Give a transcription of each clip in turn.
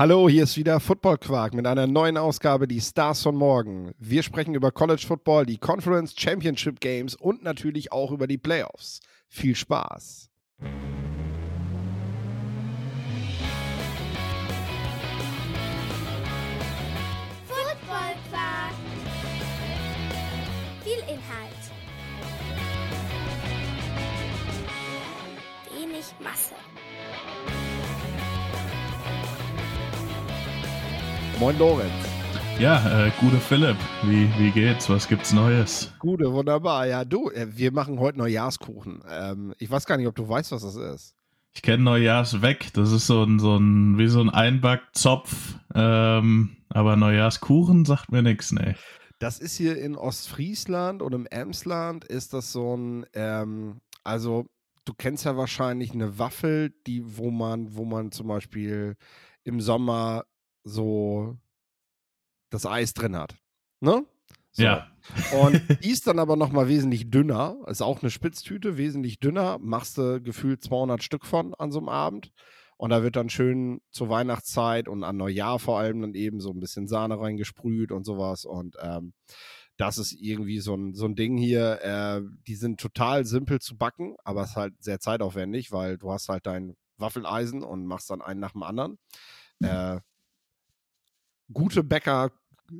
Hallo, hier ist wieder Football Quark mit einer neuen Ausgabe, die Stars von morgen. Wir sprechen über College Football, die Conference Championship Games und natürlich auch über die Playoffs. Viel Spaß! Football Quark. Viel Inhalt. Wenig Masse. Moin Lorenz. Ja, äh, gute Philipp, wie, wie geht's? Was gibt's Neues? Gute, wunderbar. Ja, du, äh, wir machen heute Neujahrskuchen. Ähm, ich weiß gar nicht, ob du weißt, was das ist. Ich kenne Neujahrs weg. Das ist so ein, so ein, wie so ein Einbackzopf. Ähm, aber Neujahrskuchen sagt mir nichts, ne. Das ist hier in Ostfriesland und im Emsland ist das so ein, ähm, also du kennst ja wahrscheinlich eine Waffel, die, wo man, wo man zum Beispiel im Sommer so das Eis drin hat. Ne? So. Ja. Und die ist dann aber nochmal wesentlich dünner. Ist auch eine Spitztüte, wesentlich dünner. Machst du gefühlt 200 Stück von an so einem Abend. Und da wird dann schön zur Weihnachtszeit und an Neujahr vor allem dann eben so ein bisschen Sahne reingesprüht und sowas. Und ähm, das ist irgendwie so ein, so ein Ding hier. Äh, die sind total simpel zu backen, aber es ist halt sehr zeitaufwendig, weil du hast halt dein Waffeleisen und machst dann einen nach dem anderen. Äh, gute Bäcker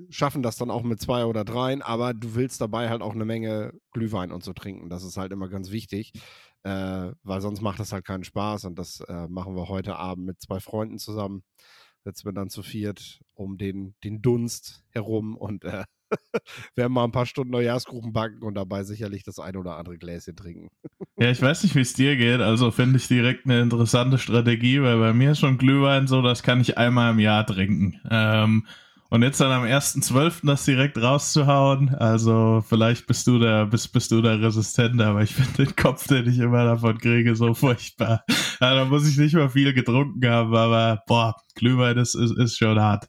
schaffen das dann auch mit zwei oder dreien, aber du willst dabei halt auch eine Menge Glühwein und so trinken. Das ist halt immer ganz wichtig, äh, weil sonst macht das halt keinen Spaß und das äh, machen wir heute Abend mit zwei Freunden zusammen. Setzen wir dann zu viert um den, den Dunst herum und äh, werden mal ein paar Stunden Neujahrskuchen backen und dabei sicherlich das ein oder andere Gläschen trinken. Ja, ich weiß nicht, wie es dir geht. Also finde ich direkt eine interessante Strategie, weil bei mir ist schon Glühwein so, das kann ich einmal im Jahr trinken. Ähm, und jetzt dann am 1.12. das direkt rauszuhauen, also vielleicht bist du da, bist, bist du da resistent, aber ich finde den Kopf, den ich immer davon kriege, so furchtbar. Ja, da muss ich nicht mal viel getrunken haben, aber boah, Glühwein ist, ist, ist schon hart.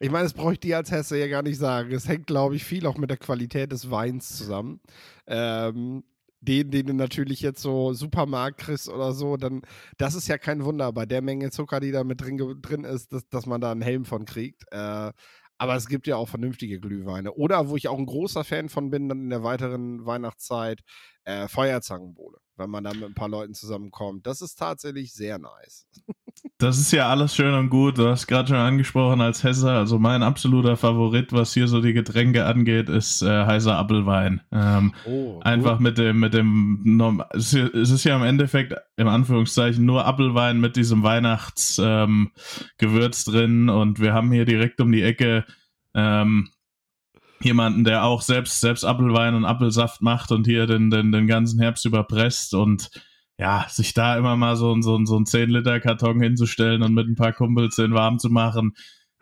Ich meine, das brauche ich dir als Hesse ja gar nicht sagen. Es hängt, glaube ich, viel auch mit der Qualität des Weins zusammen. Ähm, den, den du natürlich jetzt so Supermarkt kriegst oder so, dann, das ist ja kein Wunder bei der Menge Zucker, die da mit drin, drin ist, dass, dass man da einen Helm von kriegt. Äh, aber es gibt ja auch vernünftige Glühweine. Oder wo ich auch ein großer Fan von bin, dann in der weiteren Weihnachtszeit, äh, Feuerzangenbowle. Wenn man da mit ein paar Leuten zusammenkommt. Das ist tatsächlich sehr nice. Das ist ja alles schön und gut. Du hast gerade schon angesprochen als Hesse. Also mein absoluter Favorit, was hier so die Getränke angeht, ist äh, heißer Apfelwein. Ähm, oh, einfach mit dem, mit dem, es ist ja im Endeffekt im Anführungszeichen nur Apfelwein mit diesem Weihnachtsgewürz ähm, drin. Und wir haben hier direkt um die Ecke ähm, jemanden, der auch selbst, selbst Apfelwein und Apfelsaft macht und hier den, den, den ganzen Herbst überpresst und ja, sich da immer mal so, so, so einen 10-Liter-Karton hinzustellen und mit ein paar Kumpels den warm zu machen,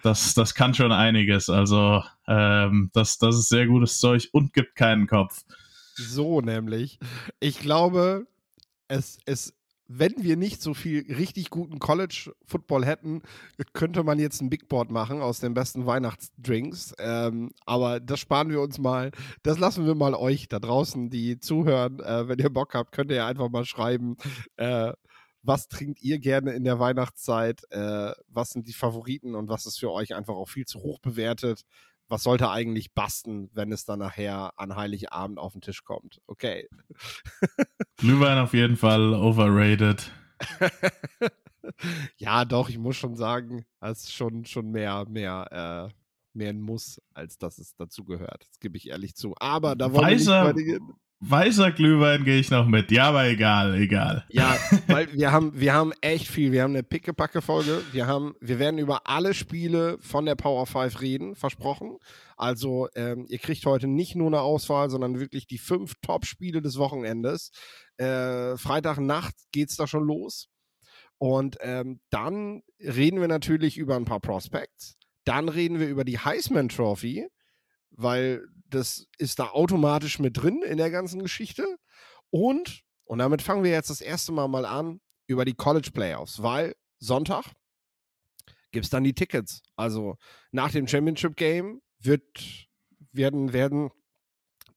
das, das kann schon einiges. Also, ähm, das, das ist sehr gutes Zeug und gibt keinen Kopf. So nämlich. Ich glaube, es, es wenn wir nicht so viel richtig guten College-Football hätten, könnte man jetzt ein Big Board machen aus den besten Weihnachtsdrinks. Ähm, aber das sparen wir uns mal. Das lassen wir mal euch da draußen, die zuhören. Äh, wenn ihr Bock habt, könnt ihr einfach mal schreiben. Äh, was trinkt ihr gerne in der Weihnachtszeit? Äh, was sind die Favoriten und was ist für euch einfach auch viel zu hoch bewertet? was sollte eigentlich basten, wenn es dann nachher an Heiligabend auf den Tisch kommt? Okay. Glühwein auf jeden Fall overrated. ja, doch, ich muss schon sagen, es ist schon, schon mehr, mehr, äh, mehr ein Muss, als dass es dazu gehört. Das gebe ich ehrlich zu. Aber da wollen Weißer, wir nicht Weißer Glühwein gehe ich noch mit. Ja, aber egal, egal. Ja, weil wir haben, wir haben echt viel. Wir haben eine Pickepacke-Folge. Wir haben, wir werden über alle Spiele von der Power 5 reden, versprochen. Also, ähm, ihr kriegt heute nicht nur eine Auswahl, sondern wirklich die fünf Top-Spiele des Wochenendes. Äh, Freitagnacht geht's da schon los. Und ähm, dann reden wir natürlich über ein paar Prospects. Dann reden wir über die Heisman Trophy weil das ist da automatisch mit drin in der ganzen Geschichte. Und, und damit fangen wir jetzt das erste Mal mal an, über die College Playoffs, weil Sonntag gibt es dann die Tickets. Also nach dem Championship Game wird, werden, werden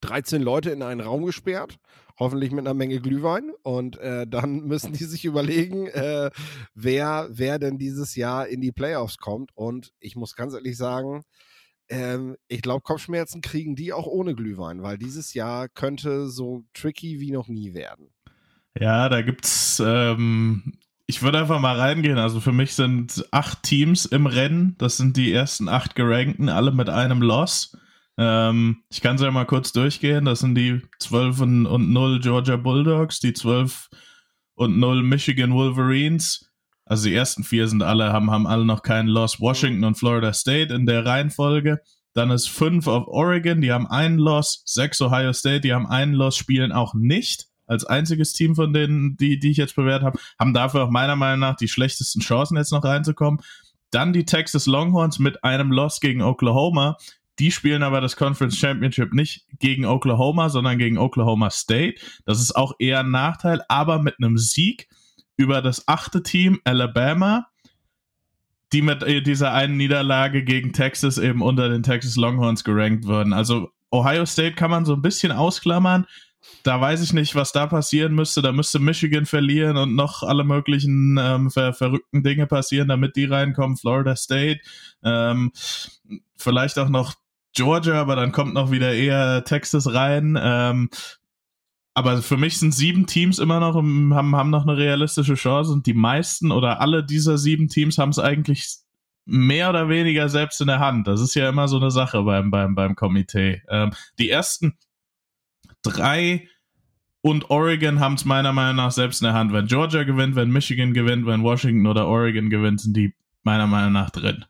13 Leute in einen Raum gesperrt hoffentlich mit einer Menge Glühwein. Und äh, dann müssen die sich überlegen, äh, wer, wer denn dieses Jahr in die Playoffs kommt. Und ich muss ganz ehrlich sagen, ähm, ich glaube, Kopfschmerzen kriegen die auch ohne Glühwein, weil dieses Jahr könnte so tricky wie noch nie werden. Ja, da gibt's, ähm, ich würde einfach mal reingehen. Also für mich sind acht Teams im Rennen. Das sind die ersten acht Gerankten, alle mit einem Loss. Ähm, ich kann es ja mal kurz durchgehen. Das sind die 12 und, und 0 Georgia Bulldogs, die 12 und 0 Michigan Wolverines. Also die ersten vier sind alle, haben, haben alle noch keinen Loss. Washington und Florida State in der Reihenfolge. Dann ist 5 auf Oregon, die haben einen Loss. 6 Ohio State, die haben einen Loss, spielen auch nicht als einziges Team von denen, die, die ich jetzt bewertet habe, haben dafür auch meiner Meinung nach die schlechtesten Chancen, jetzt noch reinzukommen. Dann die Texas Longhorns mit einem Loss gegen Oklahoma. Die spielen aber das Conference Championship nicht gegen Oklahoma, sondern gegen Oklahoma State. Das ist auch eher ein Nachteil, aber mit einem Sieg über das achte Team Alabama, die mit äh, dieser einen Niederlage gegen Texas eben unter den Texas Longhorns gerankt wurden. Also Ohio State kann man so ein bisschen ausklammern. Da weiß ich nicht, was da passieren müsste. Da müsste Michigan verlieren und noch alle möglichen ähm, ver verrückten Dinge passieren, damit die reinkommen. Florida State, ähm, vielleicht auch noch Georgia, aber dann kommt noch wieder eher Texas rein. Ähm, aber für mich sind sieben Teams immer noch, haben, haben noch eine realistische Chance und die meisten oder alle dieser sieben Teams haben es eigentlich mehr oder weniger selbst in der Hand. Das ist ja immer so eine Sache beim, beim, beim Komitee. Ähm, die ersten drei und Oregon haben es meiner Meinung nach selbst in der Hand. Wenn Georgia gewinnt, wenn Michigan gewinnt, wenn Washington oder Oregon gewinnt, sind die meiner Meinung nach drin.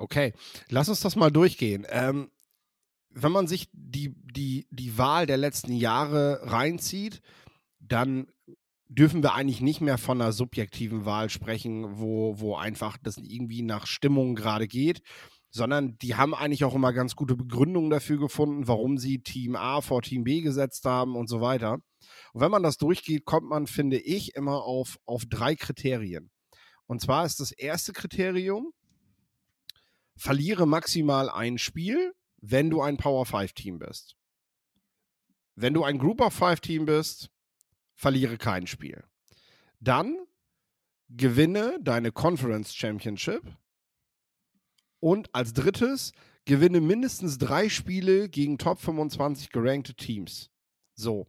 Okay, lass uns das mal durchgehen. Ähm, wenn man sich die, die, die Wahl der letzten Jahre reinzieht, dann dürfen wir eigentlich nicht mehr von einer subjektiven Wahl sprechen, wo, wo einfach das irgendwie nach Stimmung gerade geht, sondern die haben eigentlich auch immer ganz gute Begründungen dafür gefunden, warum sie Team A vor Team B gesetzt haben und so weiter. Und wenn man das durchgeht, kommt man, finde ich, immer auf, auf drei Kriterien. Und zwar ist das erste Kriterium, verliere maximal ein Spiel, wenn du ein Power 5 Team bist. Wenn du ein Group of 5 Team bist, verliere kein Spiel. Dann gewinne deine Conference Championship und als drittes, gewinne mindestens drei Spiele gegen Top 25 gerankte Teams. So.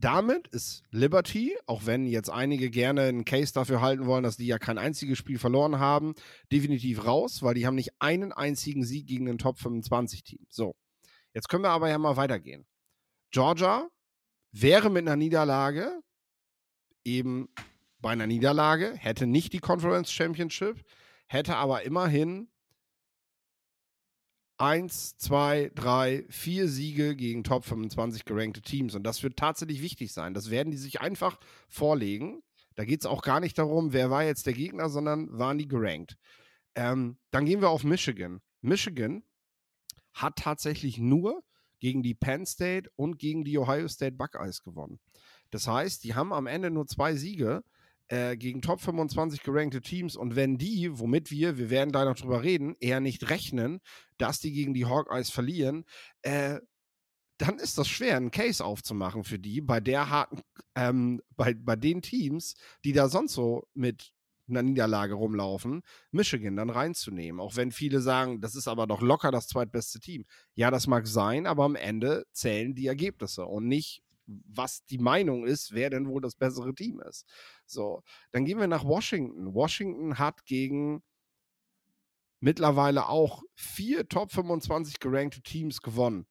Damit ist Liberty, auch wenn jetzt einige gerne einen Case dafür halten wollen, dass die ja kein einziges Spiel verloren haben, definitiv raus, weil die haben nicht einen einzigen Sieg gegen ein Top 25 Team. So. Jetzt können wir aber ja mal weitergehen. Georgia wäre mit einer Niederlage eben bei einer Niederlage, hätte nicht die Conference Championship, hätte aber immerhin eins, zwei, drei, vier Siege gegen Top 25 gerankte Teams. Und das wird tatsächlich wichtig sein. Das werden die sich einfach vorlegen. Da geht es auch gar nicht darum, wer war jetzt der Gegner, sondern waren die gerankt. Ähm, dann gehen wir auf Michigan. Michigan hat tatsächlich nur gegen die Penn State und gegen die Ohio State Buckeyes gewonnen. Das heißt, die haben am Ende nur zwei Siege äh, gegen Top 25 gerankte Teams und wenn die, womit wir, wir werden da noch drüber reden, eher nicht rechnen, dass die gegen die Hawkeyes verlieren, äh, dann ist das schwer, einen Case aufzumachen für die, bei der harten, ähm, bei, bei den Teams, die da sonst so mit einer Niederlage rumlaufen, Michigan dann reinzunehmen. Auch wenn viele sagen, das ist aber doch locker das zweitbeste Team. Ja, das mag sein, aber am Ende zählen die Ergebnisse und nicht, was die Meinung ist, wer denn wohl das bessere Team ist. So, dann gehen wir nach Washington. Washington hat gegen mittlerweile auch vier Top 25 gerankte Teams gewonnen.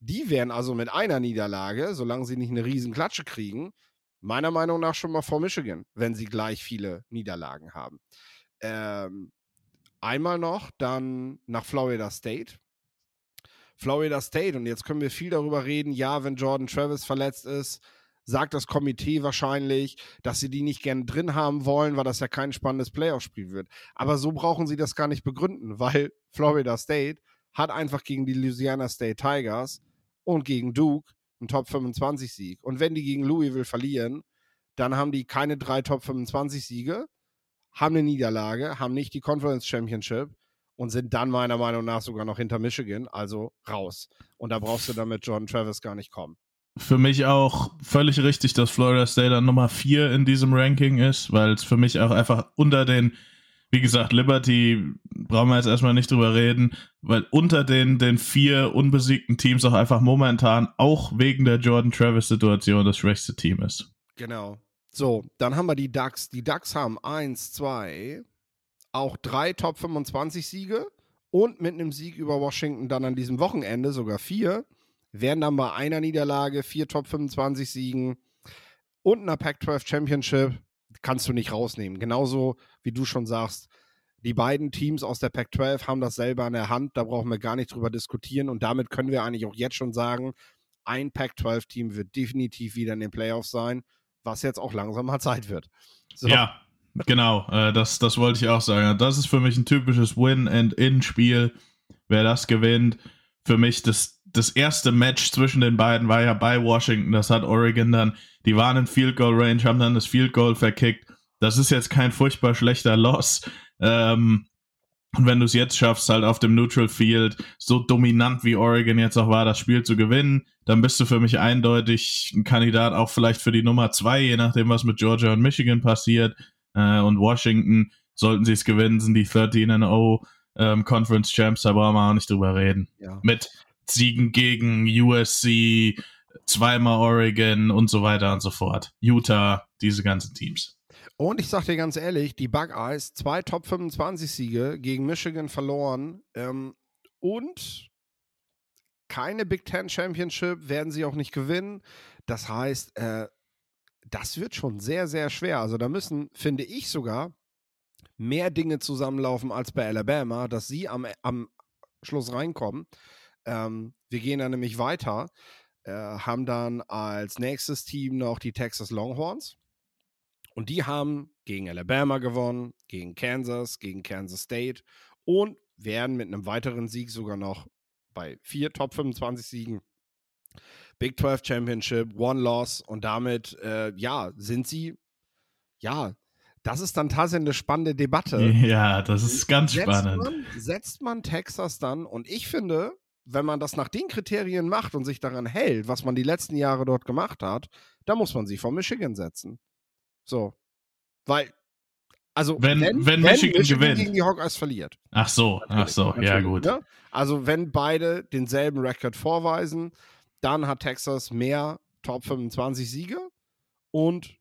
Die wären also mit einer Niederlage, solange sie nicht eine riesen Klatsche kriegen, meiner Meinung nach schon mal vor Michigan, wenn sie gleich viele Niederlagen haben. Ähm, einmal noch dann nach Florida State. Florida State. Und jetzt können wir viel darüber reden. Ja, wenn Jordan Travis verletzt ist, sagt das Komitee wahrscheinlich, dass sie die nicht gern drin haben wollen, weil das ja kein spannendes Playoff-Spiel wird. Aber so brauchen sie das gar nicht begründen, weil Florida State hat einfach gegen die Louisiana State Tigers und gegen Duke einen Top 25 Sieg. Und wenn die gegen Louisville verlieren, dann haben die keine drei Top 25 Siege, haben eine Niederlage, haben nicht die Conference Championship und sind dann meiner Meinung nach sogar noch hinter Michigan, also raus. Und da brauchst du dann mit John Travis gar nicht kommen. für mich auch völlig richtig, dass Florida State dann Nummer 4 in diesem Ranking ist, weil es für mich auch einfach unter den, wie gesagt, Liberty brauchen wir jetzt erstmal nicht drüber reden, weil unter den, den vier unbesiegten Teams auch einfach momentan auch wegen der Jordan Travis-Situation das schwächste Team ist. Genau. So, dann haben wir die Ducks. Die Ducks haben 1, 2, auch drei Top 25 Siege und mit einem Sieg über Washington dann an diesem Wochenende sogar vier wären dann bei einer Niederlage, vier Top 25 Siegen und einer Pac-12 Championship kannst du nicht rausnehmen. Genauso wie du schon sagst, die beiden Teams aus der Pac-12 haben das selber in der Hand, da brauchen wir gar nicht drüber diskutieren und damit können wir eigentlich auch jetzt schon sagen, ein Pac-12-Team wird definitiv wieder in den Playoffs sein, was jetzt auch langsam mal Zeit wird. So. Ja, genau, äh, das, das wollte ich auch sagen. Das ist für mich ein typisches Win-and-In-Spiel. Wer das gewinnt, für mich das, das erste Match zwischen den beiden war ja bei Washington. Das hat Oregon dann, die waren in Field Goal Range, haben dann das Field Goal verkickt. Das ist jetzt kein furchtbar schlechter Loss. Ähm, und wenn du es jetzt schaffst, halt auf dem Neutral Field so dominant wie Oregon jetzt auch war, das Spiel zu gewinnen, dann bist du für mich eindeutig ein Kandidat auch vielleicht für die Nummer zwei, je nachdem, was mit Georgia und Michigan passiert. Äh, und Washington, sollten sie es gewinnen, sind die 13-0 ähm, Conference Champs, da brauchen wir auch nicht drüber reden. Ja. Mit Siegen gegen USC, zweimal Oregon und so weiter und so fort. Utah, diese ganzen Teams. Und ich sag dir ganz ehrlich, die Buckeyes, zwei Top 25 Siege gegen Michigan verloren ähm, und keine Big Ten Championship werden sie auch nicht gewinnen. Das heißt, äh, das wird schon sehr, sehr schwer. Also da müssen, finde ich sogar, mehr Dinge zusammenlaufen als bei Alabama, dass sie am, am Schluss reinkommen. Ähm, wir gehen dann nämlich weiter, äh, haben dann als nächstes Team noch die Texas Longhorns. Und die haben gegen Alabama gewonnen, gegen Kansas, gegen Kansas State und werden mit einem weiteren Sieg sogar noch bei vier Top 25 Siegen Big 12 Championship, One Loss und damit, äh, ja, sind sie, ja, das ist dann tatsächlich eine spannende Debatte. Ja, das ist ganz setzt spannend. Man, setzt man Texas dann, und ich finde, wenn man das nach den Kriterien macht und sich daran hält, was man die letzten Jahre dort gemacht hat, dann muss man sie vor Michigan setzen. So. Weil, also, wenn, wenn, wenn Michigan, Michigan gewinnt. gegen die Hawkeyes verliert. Ach so, ach so, ja, gut. Ne? Also, wenn beide denselben Rekord vorweisen, dann hat Texas mehr Top 25 Siege und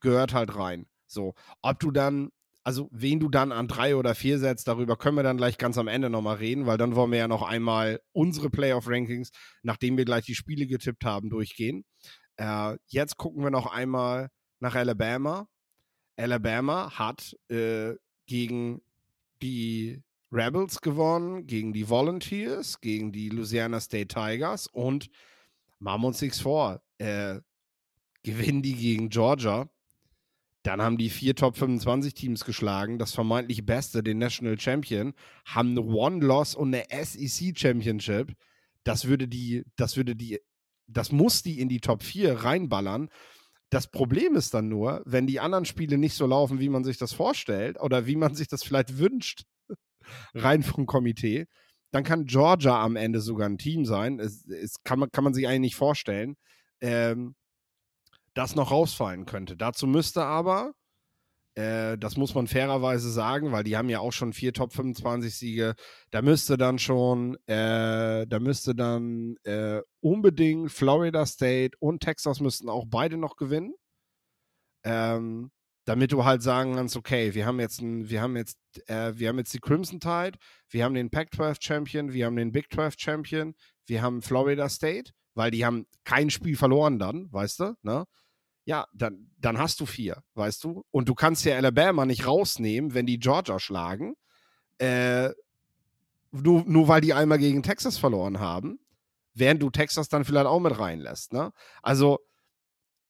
gehört halt rein. So, ob du dann, also wen du dann an drei oder vier setzt, darüber können wir dann gleich ganz am Ende nochmal reden, weil dann wollen wir ja noch einmal unsere Playoff-Rankings, nachdem wir gleich die Spiele getippt haben, durchgehen. Äh, jetzt gucken wir noch einmal nach Alabama. Alabama hat äh, gegen die Rebels gewonnen, gegen die Volunteers, gegen die Louisiana State Tigers und machen wir uns nichts vor. Äh, gewinnen die gegen Georgia. Dann haben die vier Top 25 Teams geschlagen, das vermeintlich Beste, den National Champion, haben eine One-Loss und eine SEC Championship. Das würde die, das würde die, das muss die in die Top 4 reinballern. Das Problem ist dann nur, wenn die anderen Spiele nicht so laufen, wie man sich das vorstellt oder wie man sich das vielleicht wünscht, rein vom Komitee, dann kann Georgia am Ende sogar ein Team sein. Es, es kann, man, kann man sich eigentlich nicht vorstellen, ähm, das noch rausfallen könnte. Dazu müsste aber, äh, das muss man fairerweise sagen, weil die haben ja auch schon vier Top 25 Siege, da müsste dann schon, äh, da müsste dann äh, unbedingt Florida State und Texas müssten auch beide noch gewinnen. Ähm, damit du halt sagen kannst, okay, wir haben jetzt ein, wir haben jetzt, äh, wir haben jetzt die Crimson Tide, wir haben den Pac-12 Champion, wir haben den Big 12 Champion, wir haben Florida State, weil die haben kein Spiel verloren dann, weißt du, ne? Ja, dann, dann hast du vier, weißt du? Und du kannst ja Alabama nicht rausnehmen, wenn die Georgia schlagen, äh, nur, nur weil die einmal gegen Texas verloren haben, während du Texas dann vielleicht auch mit reinlässt, ne? Also,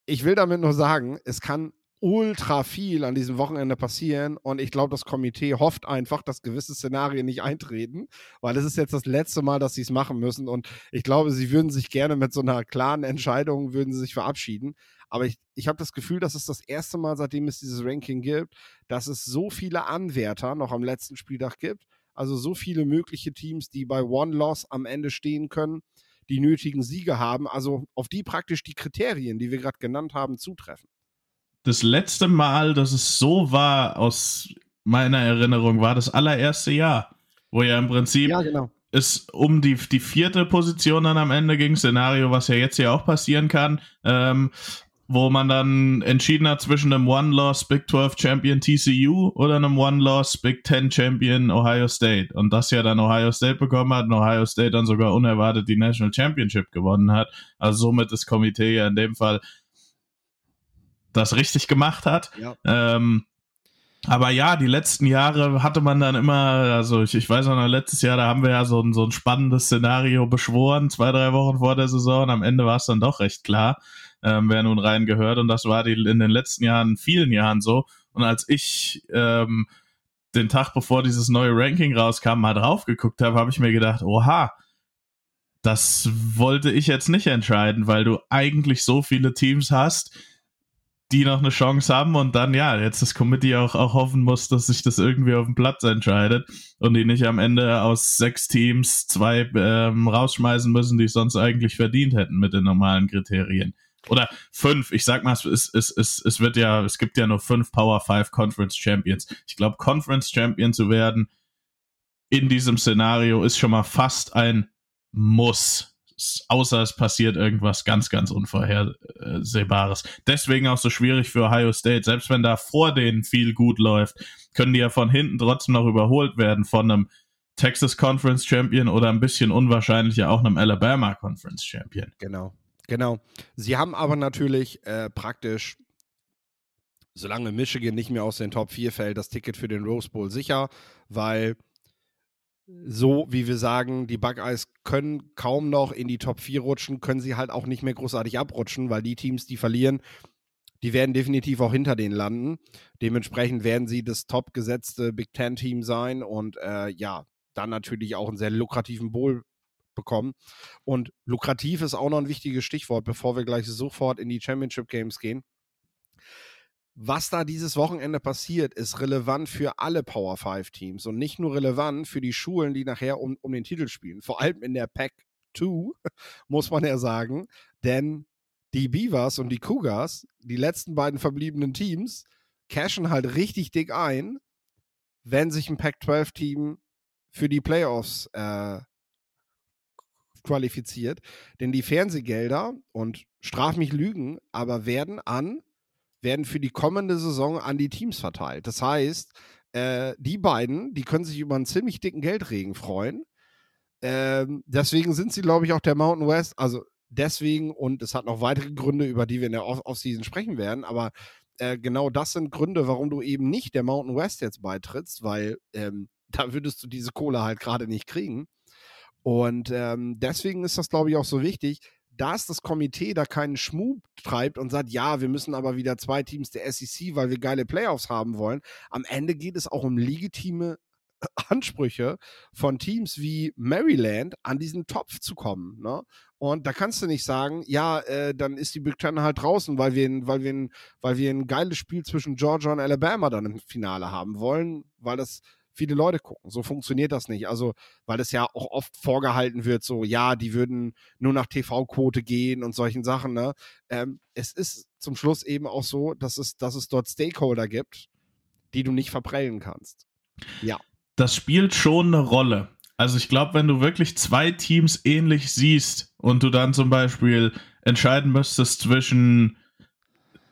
ich will damit nur sagen, es kann ultra viel an diesem Wochenende passieren und ich glaube, das Komitee hofft einfach, dass gewisse Szenarien nicht eintreten, weil es ist jetzt das letzte Mal, dass sie es machen müssen und ich glaube, sie würden sich gerne mit so einer klaren Entscheidung, würden sie sich verabschieden. Aber ich, ich habe das Gefühl, dass es das erste Mal, seitdem es dieses Ranking gibt, dass es so viele Anwärter noch am letzten Spieltag gibt, also so viele mögliche Teams, die bei One Loss am Ende stehen können, die nötigen Siege haben, also auf die praktisch die Kriterien, die wir gerade genannt haben, zutreffen. Das letzte Mal, dass es so war, aus meiner Erinnerung, war das allererste Jahr, wo ja im Prinzip ja, genau. es um die, die vierte Position dann am Ende ging, Szenario, was ja jetzt ja auch passieren kann. Ähm, wo man dann entschieden hat zwischen einem One-Loss Big 12 Champion TCU oder einem One-Loss Big 10 Champion Ohio State. Und das ja dann Ohio State bekommen hat und Ohio State dann sogar unerwartet die National Championship gewonnen hat. Also somit das Komitee ja in dem Fall das richtig gemacht hat. Ja. Ähm, aber ja, die letzten Jahre hatte man dann immer, also ich, ich weiß noch, letztes Jahr, da haben wir ja so ein, so ein spannendes Szenario beschworen, zwei, drei Wochen vor der Saison. Am Ende war es dann doch recht klar ähm, wer nun reingehört. Und das war die, in den letzten Jahren, vielen Jahren so. Und als ich ähm, den Tag bevor dieses neue Ranking rauskam, mal drauf geguckt habe, habe ich mir gedacht, oha, das wollte ich jetzt nicht entscheiden, weil du eigentlich so viele Teams hast, die noch eine Chance haben und dann, ja, jetzt das Committee auch, auch hoffen muss, dass sich das irgendwie auf dem Platz entscheidet und die nicht am Ende aus sechs Teams zwei ähm, rausschmeißen müssen, die es sonst eigentlich verdient hätten mit den normalen Kriterien. Oder fünf. Ich sag mal, es, es, es, es wird ja, es gibt ja nur fünf Power 5 Conference Champions. Ich glaube, Conference Champion zu werden in diesem Szenario ist schon mal fast ein Muss. Außer es passiert irgendwas ganz, ganz Unvorhersehbares. Deswegen auch so schwierig für Ohio State. Selbst wenn da vor denen viel gut läuft, können die ja von hinten trotzdem noch überholt werden von einem Texas Conference Champion oder ein bisschen unwahrscheinlicher auch einem Alabama Conference Champion. Genau. Genau. Sie haben aber natürlich äh, praktisch, solange Michigan nicht mehr aus den Top 4 fällt, das Ticket für den Rose Bowl sicher, weil so wie wir sagen, die Buckeyes können kaum noch in die Top 4 rutschen, können sie halt auch nicht mehr großartig abrutschen, weil die Teams, die verlieren, die werden definitiv auch hinter denen landen. Dementsprechend werden sie das top gesetzte Big Ten-Team sein und äh, ja, dann natürlich auch einen sehr lukrativen Bowl bekommen. Und lukrativ ist auch noch ein wichtiges Stichwort, bevor wir gleich sofort in die Championship Games gehen. Was da dieses Wochenende passiert, ist relevant für alle Power 5 Teams und nicht nur relevant für die Schulen, die nachher um, um den Titel spielen. Vor allem in der Pack 2, muss man ja sagen, denn die Beavers und die Cougars, die letzten beiden verbliebenen Teams, cashen halt richtig dick ein, wenn sich ein Pack 12 Team für die Playoffs äh, qualifiziert, denn die Fernsehgelder und straf mich Lügen, aber werden an werden für die kommende Saison an die Teams verteilt. Das heißt, äh, die beiden, die können sich über einen ziemlich dicken Geldregen freuen. Ähm, deswegen sind sie, glaube ich, auch der Mountain West. Also deswegen und es hat noch weitere Gründe, über die wir in der Offseason sprechen werden. Aber äh, genau das sind Gründe, warum du eben nicht der Mountain West jetzt beitrittst, weil ähm, da würdest du diese Kohle halt gerade nicht kriegen. Und ähm, deswegen ist das, glaube ich, auch so wichtig, dass das Komitee da keinen Schmuck treibt und sagt, ja, wir müssen aber wieder zwei Teams der SEC, weil wir geile Playoffs haben wollen. Am Ende geht es auch um legitime Ansprüche von Teams wie Maryland an diesen Topf zu kommen. Ne? Und da kannst du nicht sagen, ja, äh, dann ist die Big Ten halt draußen, weil wir, weil, wir weil wir ein geiles Spiel zwischen Georgia und Alabama dann im Finale haben wollen, weil das viele Leute gucken. So funktioniert das nicht. Also, weil es ja auch oft vorgehalten wird, so, ja, die würden nur nach TV-Quote gehen und solchen Sachen. Ne? Ähm, es ist zum Schluss eben auch so, dass es, dass es dort Stakeholder gibt, die du nicht verprellen kannst. Ja. Das spielt schon eine Rolle. Also ich glaube, wenn du wirklich zwei Teams ähnlich siehst und du dann zum Beispiel entscheiden müsstest zwischen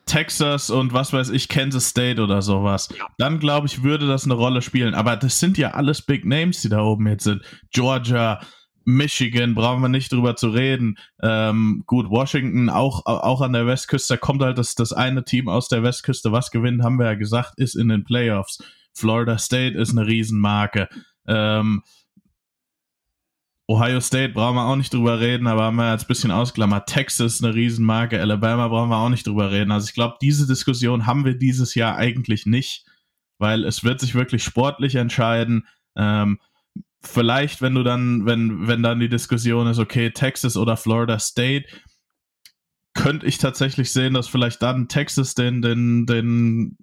Texas und was weiß ich, Kansas State oder sowas, ja. dann glaube ich, würde das eine Rolle spielen. Aber das sind ja alles Big Names, die da oben jetzt sind. Georgia, Michigan, brauchen wir nicht drüber zu reden. Ähm, gut, Washington auch, auch an der Westküste, da kommt halt das, das eine Team aus der Westküste, was gewinnt, haben wir ja gesagt, ist in den Playoffs. Florida State ist eine Riesenmarke. Ähm, Ohio State brauchen wir auch nicht drüber reden, aber haben wir jetzt ein bisschen ausklammert. Texas eine Riesenmarke, Alabama brauchen wir auch nicht drüber reden. Also ich glaube, diese Diskussion haben wir dieses Jahr eigentlich nicht, weil es wird sich wirklich sportlich entscheiden. Ähm, vielleicht, wenn du dann, wenn, wenn dann die Diskussion ist, okay, Texas oder Florida State, könnte ich tatsächlich sehen, dass vielleicht dann Texas den, den, den,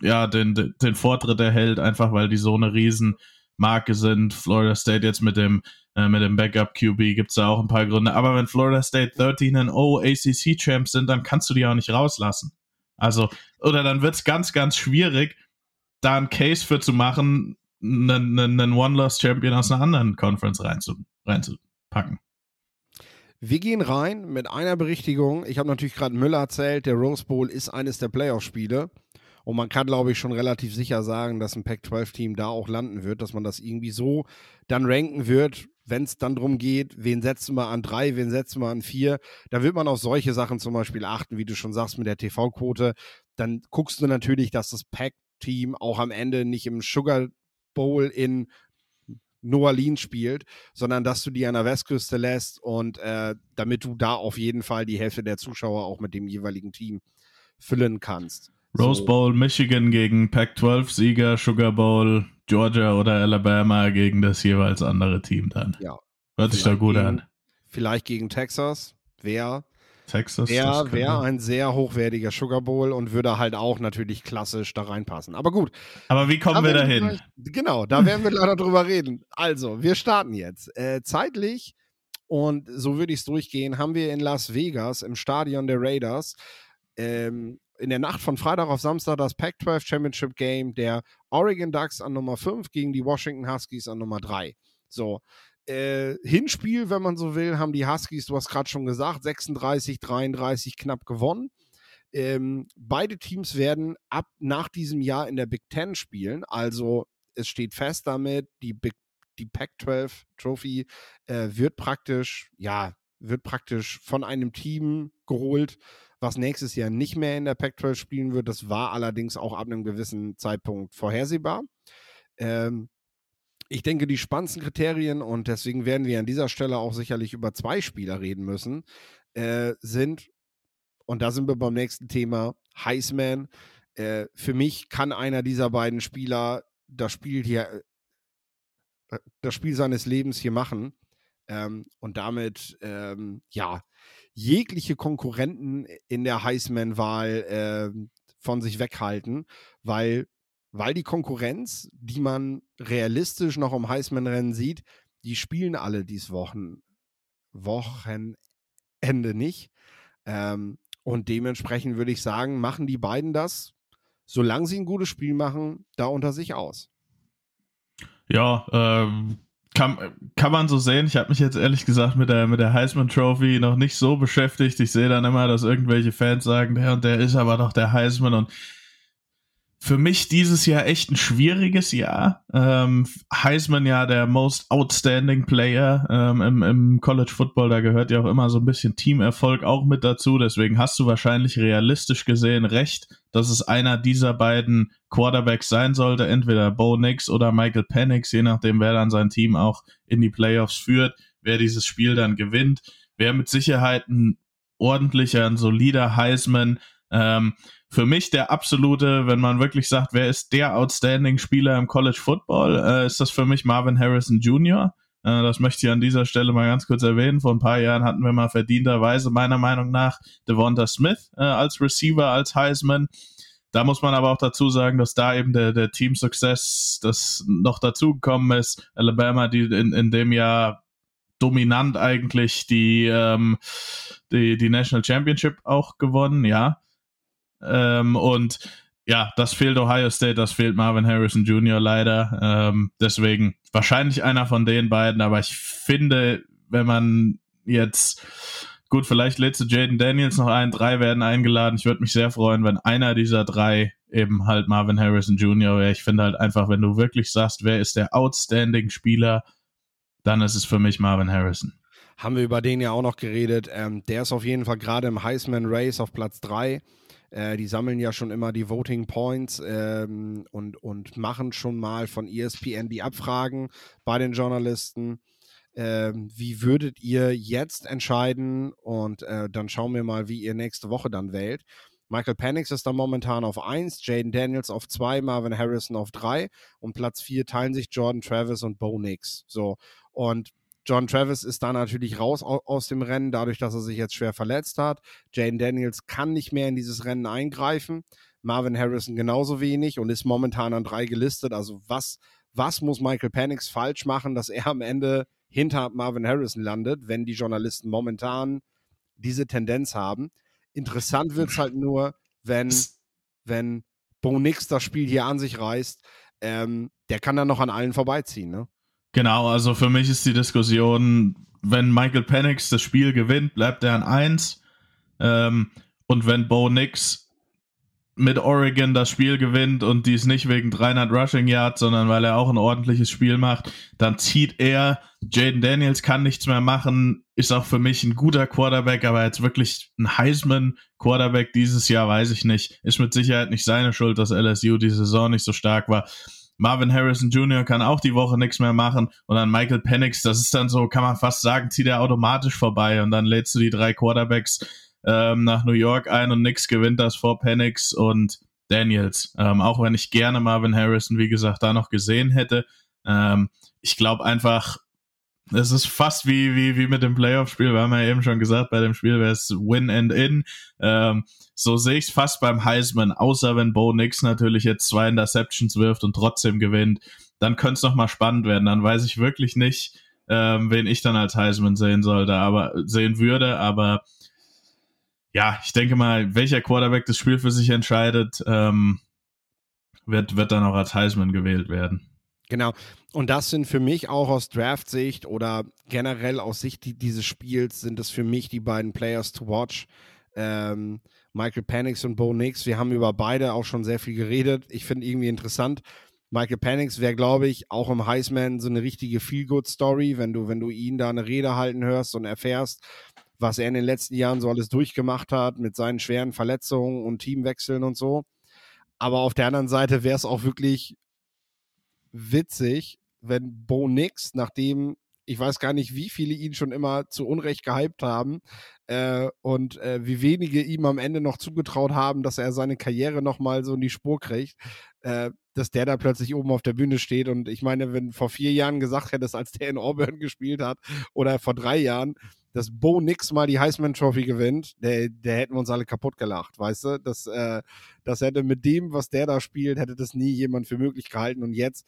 ja, den, den Vortritt erhält, einfach weil die so eine riesen Marke sind. Florida State jetzt mit dem, äh, mit dem Backup QB gibt es da auch ein paar Gründe. Aber wenn Florida State 13 and 0 ACC Champs sind, dann kannst du die auch nicht rauslassen. Also, oder dann wird es ganz, ganz schwierig, da einen Case für zu machen, einen, einen One-Loss-Champion aus einer anderen Conference reinzupacken. Rein wir gehen rein mit einer Berichtigung. Ich habe natürlich gerade Müller erzählt, der Rose Bowl ist eines der Playoff-Spiele. Und man kann, glaube ich, schon relativ sicher sagen, dass ein Pac-12-Team da auch landen wird, dass man das irgendwie so dann ranken wird, wenn es dann darum geht, wen setzen wir an drei, wen setzen wir an vier. Da wird man auf solche Sachen zum Beispiel achten, wie du schon sagst, mit der TV-Quote. Dann guckst du natürlich, dass das Pac-Team auch am Ende nicht im Sugar Bowl in New Orleans spielt, sondern dass du die an der Westküste lässt und äh, damit du da auf jeden Fall die Hälfte der Zuschauer auch mit dem jeweiligen Team füllen kannst. Rose Bowl, Michigan gegen Pac-12-Sieger, Sugar Bowl, Georgia oder Alabama gegen das jeweils andere Team dann. Ja. Hört sich da gut gegen, an. Vielleicht gegen Texas. Wer Texas. Wäre wär ein sehr hochwertiger Sugar Bowl und würde halt auch natürlich klassisch da reinpassen. Aber gut. Aber wie kommen wir dahin? Gleich, genau, da werden wir leider drüber reden. Also, wir starten jetzt. Äh, zeitlich, und so würde ich es durchgehen, haben wir in Las Vegas im Stadion der Raiders ähm, in der Nacht von Freitag auf Samstag das Pac-12 Championship Game der Oregon Ducks an Nummer 5 gegen die Washington Huskies an Nummer 3. So, äh, Hinspiel, wenn man so will, haben die Huskies, du hast gerade schon gesagt, 36, 33 knapp gewonnen. Ähm, beide Teams werden ab nach diesem Jahr in der Big Ten spielen. Also es steht fest damit, die Big die Pac-12 Trophy äh, wird praktisch, ja, wird praktisch von einem Team geholt, was nächstes Jahr nicht mehr in der Pac-12 spielen wird. Das war allerdings auch ab einem gewissen Zeitpunkt vorhersehbar. Ähm, ich denke, die spannendsten Kriterien, und deswegen werden wir an dieser Stelle auch sicherlich über zwei Spieler reden müssen, äh, sind, und da sind wir beim nächsten Thema, Heisman. Äh, für mich kann einer dieser beiden Spieler das Spiel hier, äh, das Spiel seines Lebens hier machen ähm, und damit, ähm, ja, jegliche Konkurrenten in der Heisman-Wahl äh, von sich weghalten, weil weil die Konkurrenz, die man realistisch noch im Heisman-Rennen sieht, die spielen alle dies Wochen, Wochenende nicht. Ähm, und dementsprechend würde ich sagen, machen die beiden das, solange sie ein gutes Spiel machen, da unter sich aus. Ja, ähm, kann, kann man so sehen. Ich habe mich jetzt ehrlich gesagt mit der, mit der Heisman Trophy noch nicht so beschäftigt. Ich sehe dann immer, dass irgendwelche Fans sagen, der und der ist aber doch der Heisman und für mich dieses Jahr echt ein schwieriges Jahr. Ähm, Heisman ja der Most Outstanding Player ähm, im, im College Football, da gehört ja auch immer so ein bisschen Teamerfolg auch mit dazu. Deswegen hast du wahrscheinlich realistisch gesehen recht, dass es einer dieser beiden Quarterbacks sein sollte, entweder Bo Nix oder Michael Penix, je nachdem, wer dann sein Team auch in die Playoffs führt, wer dieses Spiel dann gewinnt. Wer mit Sicherheit ein ordentlicher, ein solider Heisman. Ähm, für mich der absolute, wenn man wirklich sagt, wer ist der outstanding Spieler im College Football, äh, ist das für mich Marvin Harrison Jr. Äh, das möchte ich an dieser Stelle mal ganz kurz erwähnen. Vor ein paar Jahren hatten wir mal verdienterweise meiner Meinung nach Devonta Smith äh, als Receiver, als Heisman. Da muss man aber auch dazu sagen, dass da eben der, der Team Success das noch dazugekommen ist. Alabama, die in, in dem Jahr dominant eigentlich die, ähm, die, die National Championship auch gewonnen, ja. Ähm, und ja, das fehlt Ohio State, das fehlt Marvin Harrison Jr. leider. Ähm, deswegen wahrscheinlich einer von den beiden, aber ich finde, wenn man jetzt, gut, vielleicht lädst du Jaden Daniels noch ein, drei werden eingeladen. Ich würde mich sehr freuen, wenn einer dieser drei eben halt Marvin Harrison Jr. wäre. Ich finde halt einfach, wenn du wirklich sagst, wer ist der outstanding Spieler, dann ist es für mich Marvin Harrison. Haben wir über den ja auch noch geredet. Ähm, der ist auf jeden Fall gerade im Heisman Race auf Platz 3. Äh, die sammeln ja schon immer die Voting Points ähm, und, und machen schon mal von ESPN die Abfragen bei den Journalisten. Ähm, wie würdet ihr jetzt entscheiden? Und äh, dann schauen wir mal, wie ihr nächste Woche dann wählt. Michael Penix ist da momentan auf 1, Jaden Daniels auf 2, Marvin Harrison auf 3 und Platz 4 teilen sich Jordan Travis und Bo Nix. So. Und John Travis ist da natürlich raus aus dem Rennen, dadurch, dass er sich jetzt schwer verletzt hat. Jane Daniels kann nicht mehr in dieses Rennen eingreifen. Marvin Harrison genauso wenig und ist momentan an drei gelistet. Also was, was muss Michael Penix falsch machen, dass er am Ende hinter Marvin Harrison landet, wenn die Journalisten momentan diese Tendenz haben. Interessant wird es halt nur, wenn, wenn Bo Nix das Spiel hier an sich reißt. Ähm, der kann dann noch an allen vorbeiziehen, ne? Genau, also für mich ist die Diskussion, wenn Michael Penix das Spiel gewinnt, bleibt er an 1. Ähm, und wenn Bo Nix mit Oregon das Spiel gewinnt und dies nicht wegen 300 Rushing Yards, sondern weil er auch ein ordentliches Spiel macht, dann zieht er. Jaden Daniels kann nichts mehr machen, ist auch für mich ein guter Quarterback, aber jetzt wirklich ein Heisman Quarterback dieses Jahr weiß ich nicht. Ist mit Sicherheit nicht seine Schuld, dass LSU die Saison nicht so stark war. Marvin Harrison Jr. kann auch die Woche nichts mehr machen und dann Michael Penix, das ist dann so, kann man fast sagen, zieht er automatisch vorbei und dann lädst du die drei Quarterbacks ähm, nach New York ein und nix gewinnt das vor Penix und Daniels. Ähm, auch wenn ich gerne Marvin Harrison, wie gesagt, da noch gesehen hätte. Ähm, ich glaube einfach, es ist fast wie, wie, wie mit dem Playoff-Spiel. Wir haben ja eben schon gesagt, bei dem Spiel wäre es Win and In. Ähm, so sehe ich es fast beim Heisman, außer wenn Bo Nix natürlich jetzt zwei Interceptions wirft und trotzdem gewinnt. Dann könnte es nochmal spannend werden. Dann weiß ich wirklich nicht, ähm, wen ich dann als Heisman sehen sollte, aber sehen würde. Aber ja, ich denke mal, welcher Quarterback das Spiel für sich entscheidet, ähm, wird, wird dann auch als Heisman gewählt werden. Genau. Und das sind für mich auch aus Draft-Sicht oder generell aus Sicht dieses Spiels sind es für mich die beiden Players to watch. Ähm, Michael Panix und Bo Nix. Wir haben über beide auch schon sehr viel geredet. Ich finde irgendwie interessant. Michael Panix wäre, glaube ich, auch im Heisman so eine richtige Feel-Good-Story, wenn du, wenn du ihn da eine Rede halten hörst und erfährst, was er in den letzten Jahren so alles durchgemacht hat mit seinen schweren Verletzungen und Teamwechseln und so. Aber auf der anderen Seite wäre es auch wirklich witzig, wenn Bo Nix, nachdem ich weiß gar nicht, wie viele ihn schon immer zu Unrecht gehypt haben äh, und äh, wie wenige ihm am Ende noch zugetraut haben, dass er seine Karriere nochmal so in die Spur kriegt, äh, dass der da plötzlich oben auf der Bühne steht. Und ich meine, wenn vor vier Jahren gesagt hättest, als der in Auburn gespielt hat oder vor drei Jahren, dass Bo Nix mal die Heisman Trophy gewinnt, der, der hätten wir uns alle kaputt gelacht, weißt du? Das, äh, das hätte mit dem, was der da spielt, hätte das nie jemand für möglich gehalten. Und jetzt,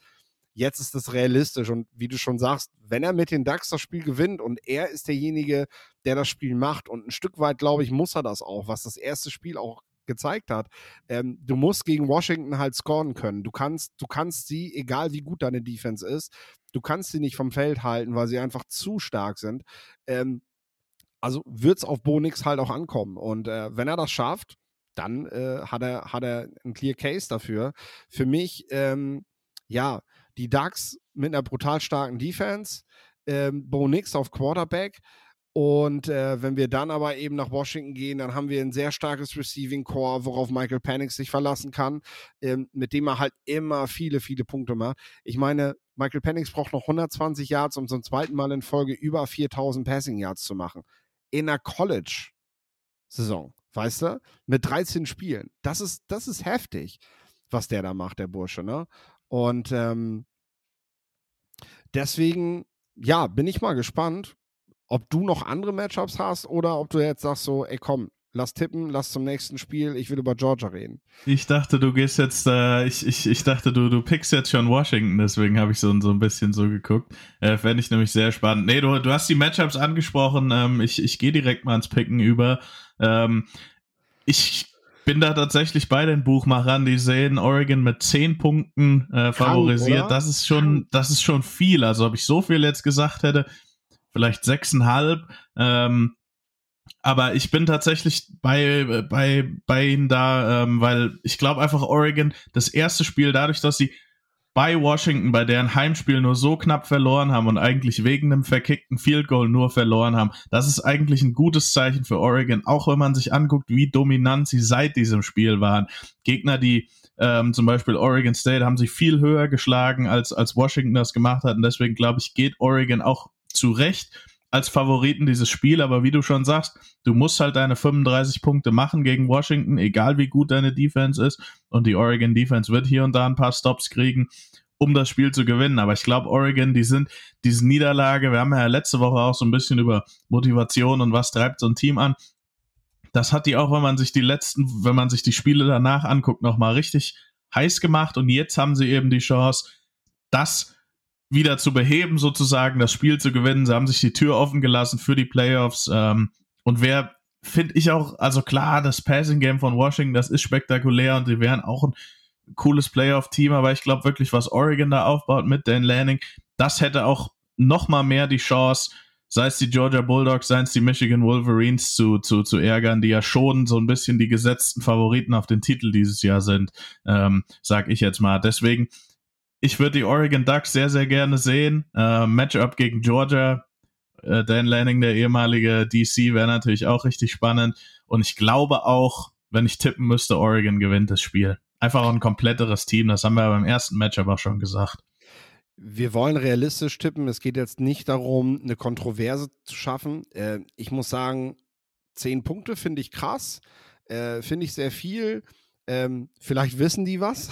jetzt ist das realistisch. Und wie du schon sagst, wenn er mit den Ducks das Spiel gewinnt und er ist derjenige, der das Spiel macht, und ein Stück weit, glaube ich, muss er das auch, was das erste Spiel auch gezeigt hat. Ähm, du musst gegen Washington halt scoren können. Du kannst, du kannst sie, egal wie gut deine Defense ist, du kannst sie nicht vom Feld halten, weil sie einfach zu stark sind. Ähm, also wird es auf Bonix halt auch ankommen. Und äh, wenn er das schafft, dann äh, hat, er, hat er einen Clear Case dafür. Für mich, ähm, ja, die Ducks mit einer brutal starken Defense, ähm, Bo Nix auf Quarterback. Und äh, wenn wir dann aber eben nach Washington gehen, dann haben wir ein sehr starkes Receiving Core, worauf Michael Penix sich verlassen kann, ähm, mit dem er halt immer viele, viele Punkte macht. Ich meine, Michael Penix braucht noch 120 Yards, um zum zweiten Mal in Folge über 4000 Passing Yards zu machen in einer College-Saison, weißt du? Mit 13 Spielen. Das ist, das ist heftig, was der da macht, der Bursche, ne? Und ähm, deswegen, ja, bin ich mal gespannt, ob du noch andere Matchups hast oder ob du jetzt sagst so, ey komm, lass tippen, lass zum nächsten Spiel, ich will über Georgia reden. Ich dachte, du gehst jetzt, äh, ich, ich, ich dachte, du, du pickst jetzt schon Washington, deswegen habe ich so, so ein bisschen so geguckt. Äh, Fände ich nämlich sehr spannend. Nee, du, du hast die Matchups angesprochen, ähm, ich, ich gehe direkt mal ans Picken über. Ähm, ich bin da tatsächlich bei den Buchmachern, die sehen Oregon mit 10 Punkten äh, favorisiert. Krank, das ist schon, das ist schon viel. Also ob ich so viel jetzt gesagt hätte, vielleicht 6,5. Ähm, aber ich bin tatsächlich bei, bei, bei ihnen da, ähm, weil ich glaube einfach Oregon, das erste Spiel, dadurch, dass sie bei Washington, bei deren Heimspiel nur so knapp verloren haben und eigentlich wegen einem verkickten Field Goal nur verloren haben, das ist eigentlich ein gutes Zeichen für Oregon, auch wenn man sich anguckt, wie dominant sie seit diesem Spiel waren. Gegner, die ähm, zum Beispiel Oregon State, haben sich viel höher geschlagen, als, als Washington das gemacht hat und deswegen glaube ich, geht Oregon auch zu Recht als Favoriten dieses Spiel, aber wie du schon sagst, du musst halt deine 35 Punkte machen gegen Washington, egal wie gut deine Defense ist. Und die Oregon Defense wird hier und da ein paar Stops kriegen, um das Spiel zu gewinnen. Aber ich glaube, Oregon, die sind diese Niederlage, wir haben ja letzte Woche auch so ein bisschen über Motivation und was treibt so ein Team an. Das hat die auch, wenn man sich die letzten, wenn man sich die Spiele danach anguckt, nochmal richtig heiß gemacht. Und jetzt haben sie eben die Chance, das wieder zu beheben, sozusagen, das Spiel zu gewinnen. Sie haben sich die Tür offen gelassen für die Playoffs. Ähm, und wer finde ich auch, also klar, das Passing Game von Washington, das ist spektakulär und sie wären auch ein cooles Playoff-Team, aber ich glaube wirklich, was Oregon da aufbaut mit Dan Lanning, das hätte auch noch mal mehr die Chance, sei es die Georgia Bulldogs, sei es die Michigan Wolverines zu, zu, zu ärgern, die ja schon so ein bisschen die gesetzten Favoriten auf den Titel dieses Jahr sind, ähm, sag ich jetzt mal. Deswegen, ich würde die Oregon Ducks sehr, sehr gerne sehen. Äh, Matchup gegen Georgia, äh, Dan Lanning, der ehemalige DC, wäre natürlich auch richtig spannend. Und ich glaube auch, wenn ich tippen müsste, Oregon gewinnt das Spiel. Einfach ein kompletteres Team, das haben wir beim ersten Matchup auch schon gesagt. Wir wollen realistisch tippen. Es geht jetzt nicht darum, eine Kontroverse zu schaffen. Äh, ich muss sagen, zehn Punkte finde ich krass. Äh, finde ich sehr viel. Ähm, vielleicht wissen die was,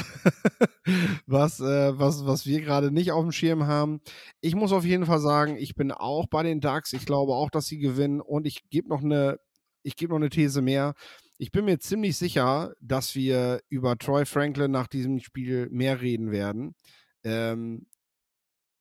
was, äh, was, was wir gerade nicht auf dem Schirm haben. Ich muss auf jeden Fall sagen, ich bin auch bei den Ducks. Ich glaube auch, dass sie gewinnen. Und ich gebe noch eine, noch eine These mehr. Ich bin mir ziemlich sicher, dass wir über Troy Franklin nach diesem Spiel mehr reden werden. Ähm,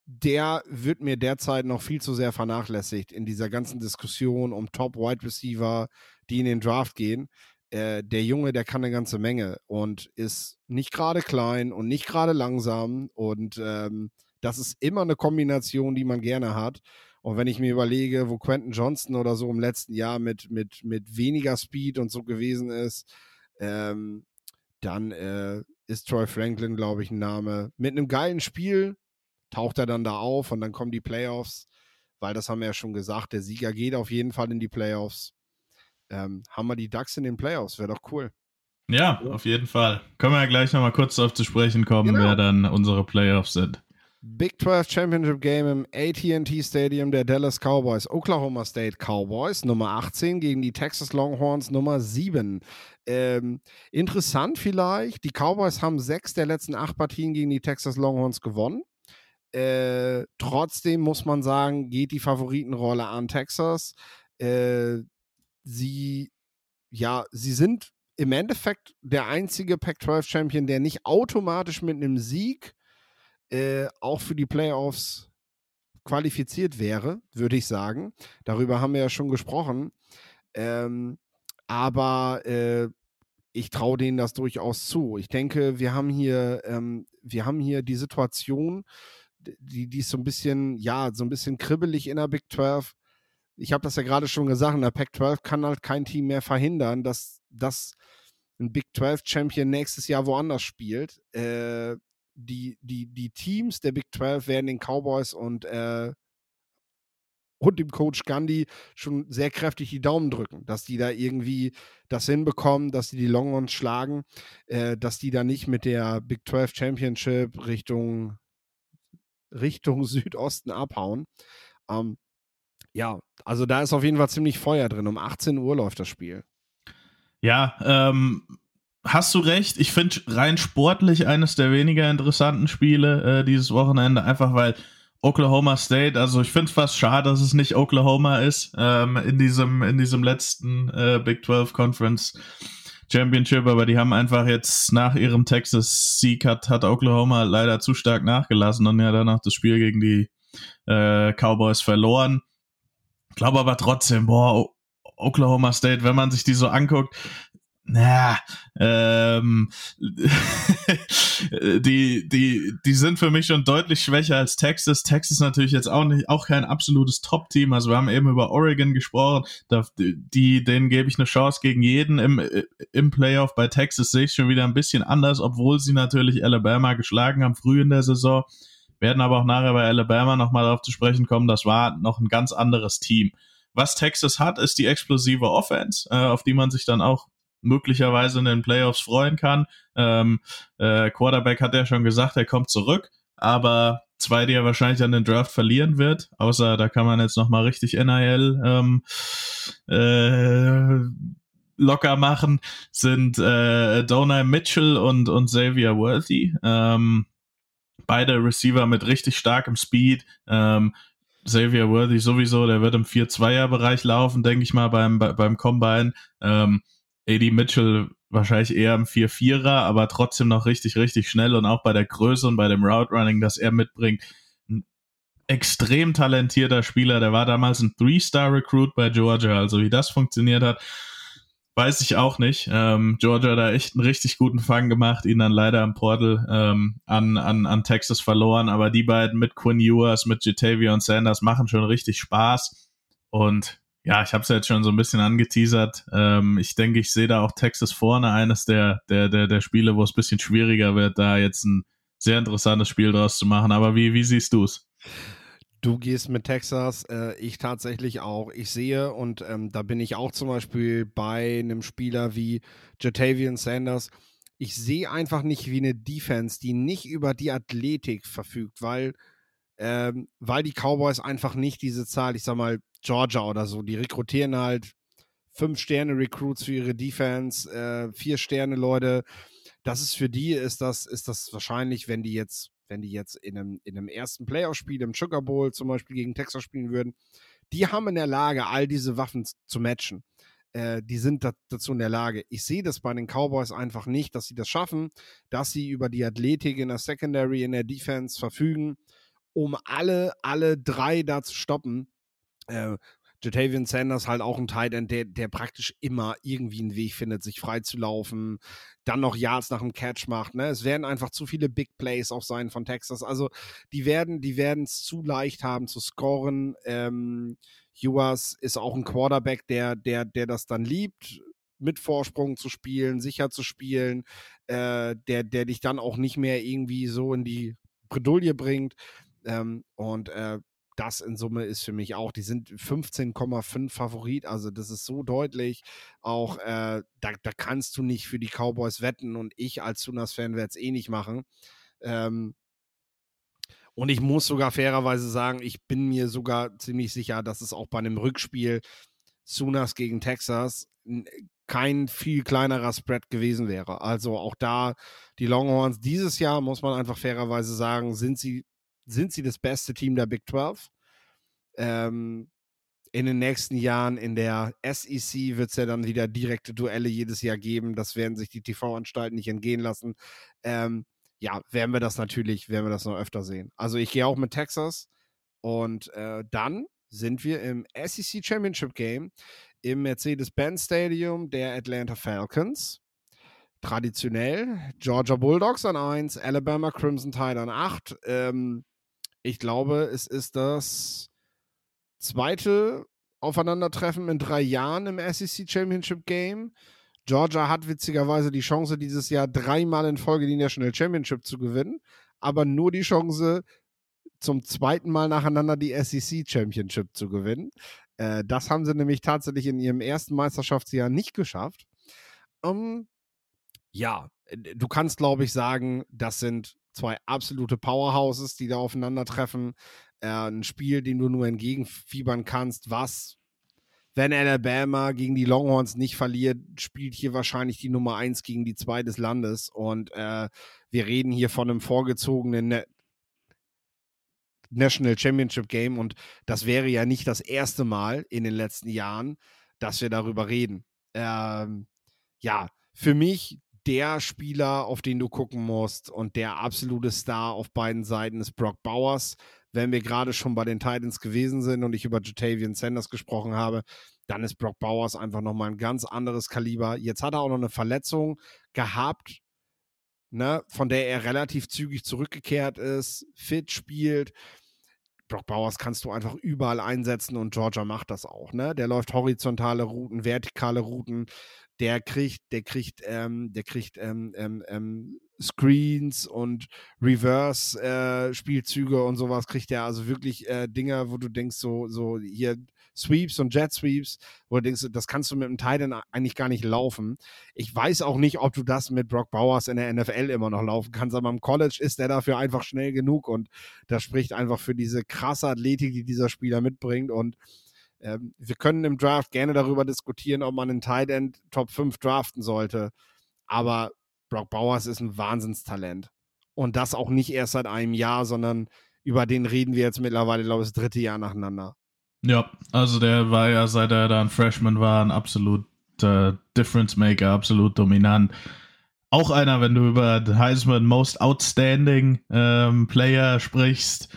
der wird mir derzeit noch viel zu sehr vernachlässigt in dieser ganzen Diskussion um Top Wide Receiver, die in den Draft gehen. Äh, der Junge, der kann eine ganze Menge und ist nicht gerade klein und nicht gerade langsam. Und ähm, das ist immer eine Kombination, die man gerne hat. Und wenn ich mir überlege, wo Quentin Johnston oder so im letzten Jahr mit, mit, mit weniger Speed und so gewesen ist, ähm, dann äh, ist Troy Franklin, glaube ich, ein Name. Mit einem geilen Spiel taucht er dann da auf und dann kommen die Playoffs, weil das haben wir ja schon gesagt, der Sieger geht auf jeden Fall in die Playoffs ähm, haben wir die Ducks in den Playoffs. Wäre doch cool. Ja, auf jeden Fall. Können wir ja gleich nochmal kurz darauf zu sprechen kommen, genau. wer dann unsere Playoffs sind. Big 12 Championship Game im AT&T Stadium der Dallas Cowboys. Oklahoma State Cowboys Nummer 18 gegen die Texas Longhorns Nummer 7. Ähm, interessant vielleicht, die Cowboys haben sechs der letzten acht Partien gegen die Texas Longhorns gewonnen. Äh, trotzdem muss man sagen, geht die Favoritenrolle an Texas. Äh, sie, ja, sie sind im Endeffekt der einzige Pac-12-Champion, der nicht automatisch mit einem Sieg äh, auch für die Playoffs qualifiziert wäre, würde ich sagen. Darüber haben wir ja schon gesprochen. Ähm, aber äh, ich traue denen das durchaus zu. Ich denke, wir haben hier, ähm, wir haben hier die Situation, die, die ist so ein bisschen, ja, so ein bisschen kribbelig in der Big 12 ich habe das ja gerade schon gesagt, in der Pac-12 kann halt kein Team mehr verhindern, dass, dass ein Big 12 Champion nächstes Jahr woanders spielt. Äh, die, die, die Teams der Big 12 werden den Cowboys und, äh, und dem Coach Gandhi schon sehr kräftig die Daumen drücken, dass die da irgendwie das hinbekommen, dass die die Longhorns schlagen, äh, dass die da nicht mit der Big 12 Championship Richtung, Richtung Südosten abhauen. Ähm, ja, also da ist auf jeden Fall ziemlich Feuer drin. Um 18 Uhr läuft das Spiel. Ja, ähm, hast du recht. Ich finde rein sportlich eines der weniger interessanten Spiele äh, dieses Wochenende, einfach weil Oklahoma State, also ich finde es fast schade, dass es nicht Oklahoma ist ähm, in, diesem, in diesem letzten äh, Big 12 Conference Championship, aber die haben einfach jetzt nach ihrem Texas-Sieg hat, hat Oklahoma leider zu stark nachgelassen und ja danach das Spiel gegen die äh, Cowboys verloren. Glaube aber trotzdem, boah, Oklahoma State, wenn man sich die so anguckt, na, ähm, die, die, die sind für mich schon deutlich schwächer als Texas. Texas natürlich jetzt auch nicht, auch kein absolutes Top-Team. Also wir haben eben über Oregon gesprochen. Da, die, denen gebe ich eine Chance gegen jeden im, im Playoff. Bei Texas sehe ich schon wieder ein bisschen anders, obwohl sie natürlich Alabama geschlagen haben früh in der Saison werden aber auch nachher bei Alabama nochmal darauf zu sprechen kommen, das war noch ein ganz anderes Team. Was Texas hat, ist die explosive Offense, äh, auf die man sich dann auch möglicherweise in den Playoffs freuen kann. Ähm, äh, Quarterback hat ja schon gesagt, er kommt zurück, aber zwei, die er wahrscheinlich an den Draft verlieren wird, außer da kann man jetzt nochmal richtig NIL ähm, äh, locker machen, sind äh, Donai Mitchell und, und Xavier Worthy. Ähm, beide Receiver mit richtig starkem Speed. Ähm, Xavier Worthy sowieso, der wird im 4-2er-Bereich laufen, denke ich mal, beim, beim Combine. Ähm, AD Mitchell wahrscheinlich eher im 4-4er, aber trotzdem noch richtig, richtig schnell und auch bei der Größe und bei dem Route Running, das er mitbringt. Ein extrem talentierter Spieler, der war damals ein Three-Star-Recruit bei Georgia, also wie das funktioniert hat, weiß ich auch nicht. Ähm, Georgia hat da echt einen richtig guten Fang gemacht, ihn dann leider im Portal ähm, an, an, an Texas verloren, aber die beiden mit Quinn Ewers, mit Jatavion Sanders machen schon richtig Spaß und ja, ich habe es jetzt schon so ein bisschen angeteasert. Ähm, ich denke, ich sehe da auch Texas vorne, eines der, der, der, der Spiele, wo es ein bisschen schwieriger wird, da jetzt ein sehr interessantes Spiel draus zu machen. Aber wie, wie siehst du es? Du gehst mit Texas, äh, ich tatsächlich auch. Ich sehe, und ähm, da bin ich auch zum Beispiel bei einem Spieler wie Jatavian Sanders. Ich sehe einfach nicht wie eine Defense, die nicht über die Athletik verfügt, weil, ähm, weil die Cowboys einfach nicht diese Zahl, ich sag mal, Georgia oder so, die rekrutieren halt fünf Sterne Recruits für ihre Defense, äh, vier Sterne Leute. Das ist für die ist das ist das wahrscheinlich, wenn die jetzt wenn die jetzt in einem, in einem ersten Playoff-Spiel im Sugar Bowl zum Beispiel gegen Texas spielen würden, die haben in der Lage, all diese Waffen zu matchen. Äh, die sind dazu in der Lage. Ich sehe das bei den Cowboys einfach nicht, dass sie das schaffen, dass sie über die Athletik in der Secondary, in der Defense verfügen, um alle, alle drei da zu stoppen äh, Jatavian Sanders halt auch ein Tight End, der, der praktisch immer irgendwie einen Weg findet, sich frei zu laufen, dann noch Yards nach dem Catch macht. Ne? Es werden einfach zu viele Big Plays auch sein von Texas. Also die werden die es zu leicht haben zu scoren. Ähm, Ewers ist auch ein Quarterback, der, der, der das dann liebt, mit Vorsprung zu spielen, sicher zu spielen, äh, der, der dich dann auch nicht mehr irgendwie so in die Bredouille bringt. Ähm, und äh, das in Summe ist für mich auch, die sind 15,5 Favorit, also das ist so deutlich. Auch äh, da, da, kannst du nicht für die Cowboys wetten und ich als Sunas-Fan werde es eh nicht machen. Ähm, und ich muss sogar fairerweise sagen, ich bin mir sogar ziemlich sicher, dass es auch bei einem Rückspiel Sunas gegen Texas kein viel kleinerer Spread gewesen wäre. Also auch da die Longhorns dieses Jahr, muss man einfach fairerweise sagen, sind sie sind sie das beste Team der Big 12. Ähm, in den nächsten Jahren in der SEC wird es ja dann wieder direkte Duelle jedes Jahr geben. Das werden sich die TV-Anstalten nicht entgehen lassen. Ähm, ja, werden wir das natürlich, werden wir das noch öfter sehen. Also ich gehe auch mit Texas und äh, dann sind wir im SEC Championship Game im Mercedes-Benz Stadium der Atlanta Falcons. Traditionell Georgia Bulldogs an 1, Alabama Crimson Tide an 8. Ähm, ich glaube, es ist das zweite Aufeinandertreffen in drei Jahren im SEC Championship Game. Georgia hat witzigerweise die Chance, dieses Jahr dreimal in Folge die National Championship zu gewinnen, aber nur die Chance, zum zweiten Mal nacheinander die SEC Championship zu gewinnen. Äh, das haben sie nämlich tatsächlich in ihrem ersten Meisterschaftsjahr nicht geschafft. Um, ähm, ja, du kannst, glaube ich, sagen, das sind zwei absolute Powerhouses, die da aufeinandertreffen. Äh, ein Spiel, dem du nur entgegenfiebern kannst, was, wenn Alabama gegen die Longhorns nicht verliert, spielt hier wahrscheinlich die Nummer 1 gegen die 2 des Landes. Und äh, wir reden hier von einem vorgezogenen ne National Championship Game. Und das wäre ja nicht das erste Mal in den letzten Jahren, dass wir darüber reden. Ähm, ja, für mich der Spieler, auf den du gucken musst und der absolute Star auf beiden Seiten ist Brock Bowers. Wenn wir gerade schon bei den Titans gewesen sind und ich über Jatavian Sanders gesprochen habe, dann ist Brock Bowers einfach nochmal ein ganz anderes Kaliber. Jetzt hat er auch noch eine Verletzung gehabt, ne, von der er relativ zügig zurückgekehrt ist, fit spielt. Brock Bowers kannst du einfach überall einsetzen und Georgia macht das auch. Ne? Der läuft horizontale Routen, vertikale Routen der kriegt, der kriegt, ähm, der kriegt ähm, ähm, ähm Screens und Reverse-Spielzüge äh, und sowas kriegt er also wirklich äh, Dinger, wo du denkst, so, so hier Sweeps und Jet Sweeps, wo du denkst, das kannst du mit einem Titan eigentlich gar nicht laufen. Ich weiß auch nicht, ob du das mit Brock Bowers in der NFL immer noch laufen kannst, aber im College ist der dafür einfach schnell genug und das spricht einfach für diese krasse Athletik, die dieser Spieler mitbringt und ähm, wir können im Draft gerne darüber diskutieren, ob man einen Tight End Top 5 draften sollte. Aber Brock Bowers ist ein Wahnsinnstalent. Und das auch nicht erst seit einem Jahr, sondern über den reden wir jetzt mittlerweile, glaube ich, das dritte Jahr nacheinander. Ja, also der war ja, seit er da ein Freshman war, ein absolut absoluter Difference Maker, absolut dominant. Auch einer, wenn du über Heisman Most Outstanding ähm, Player sprichst,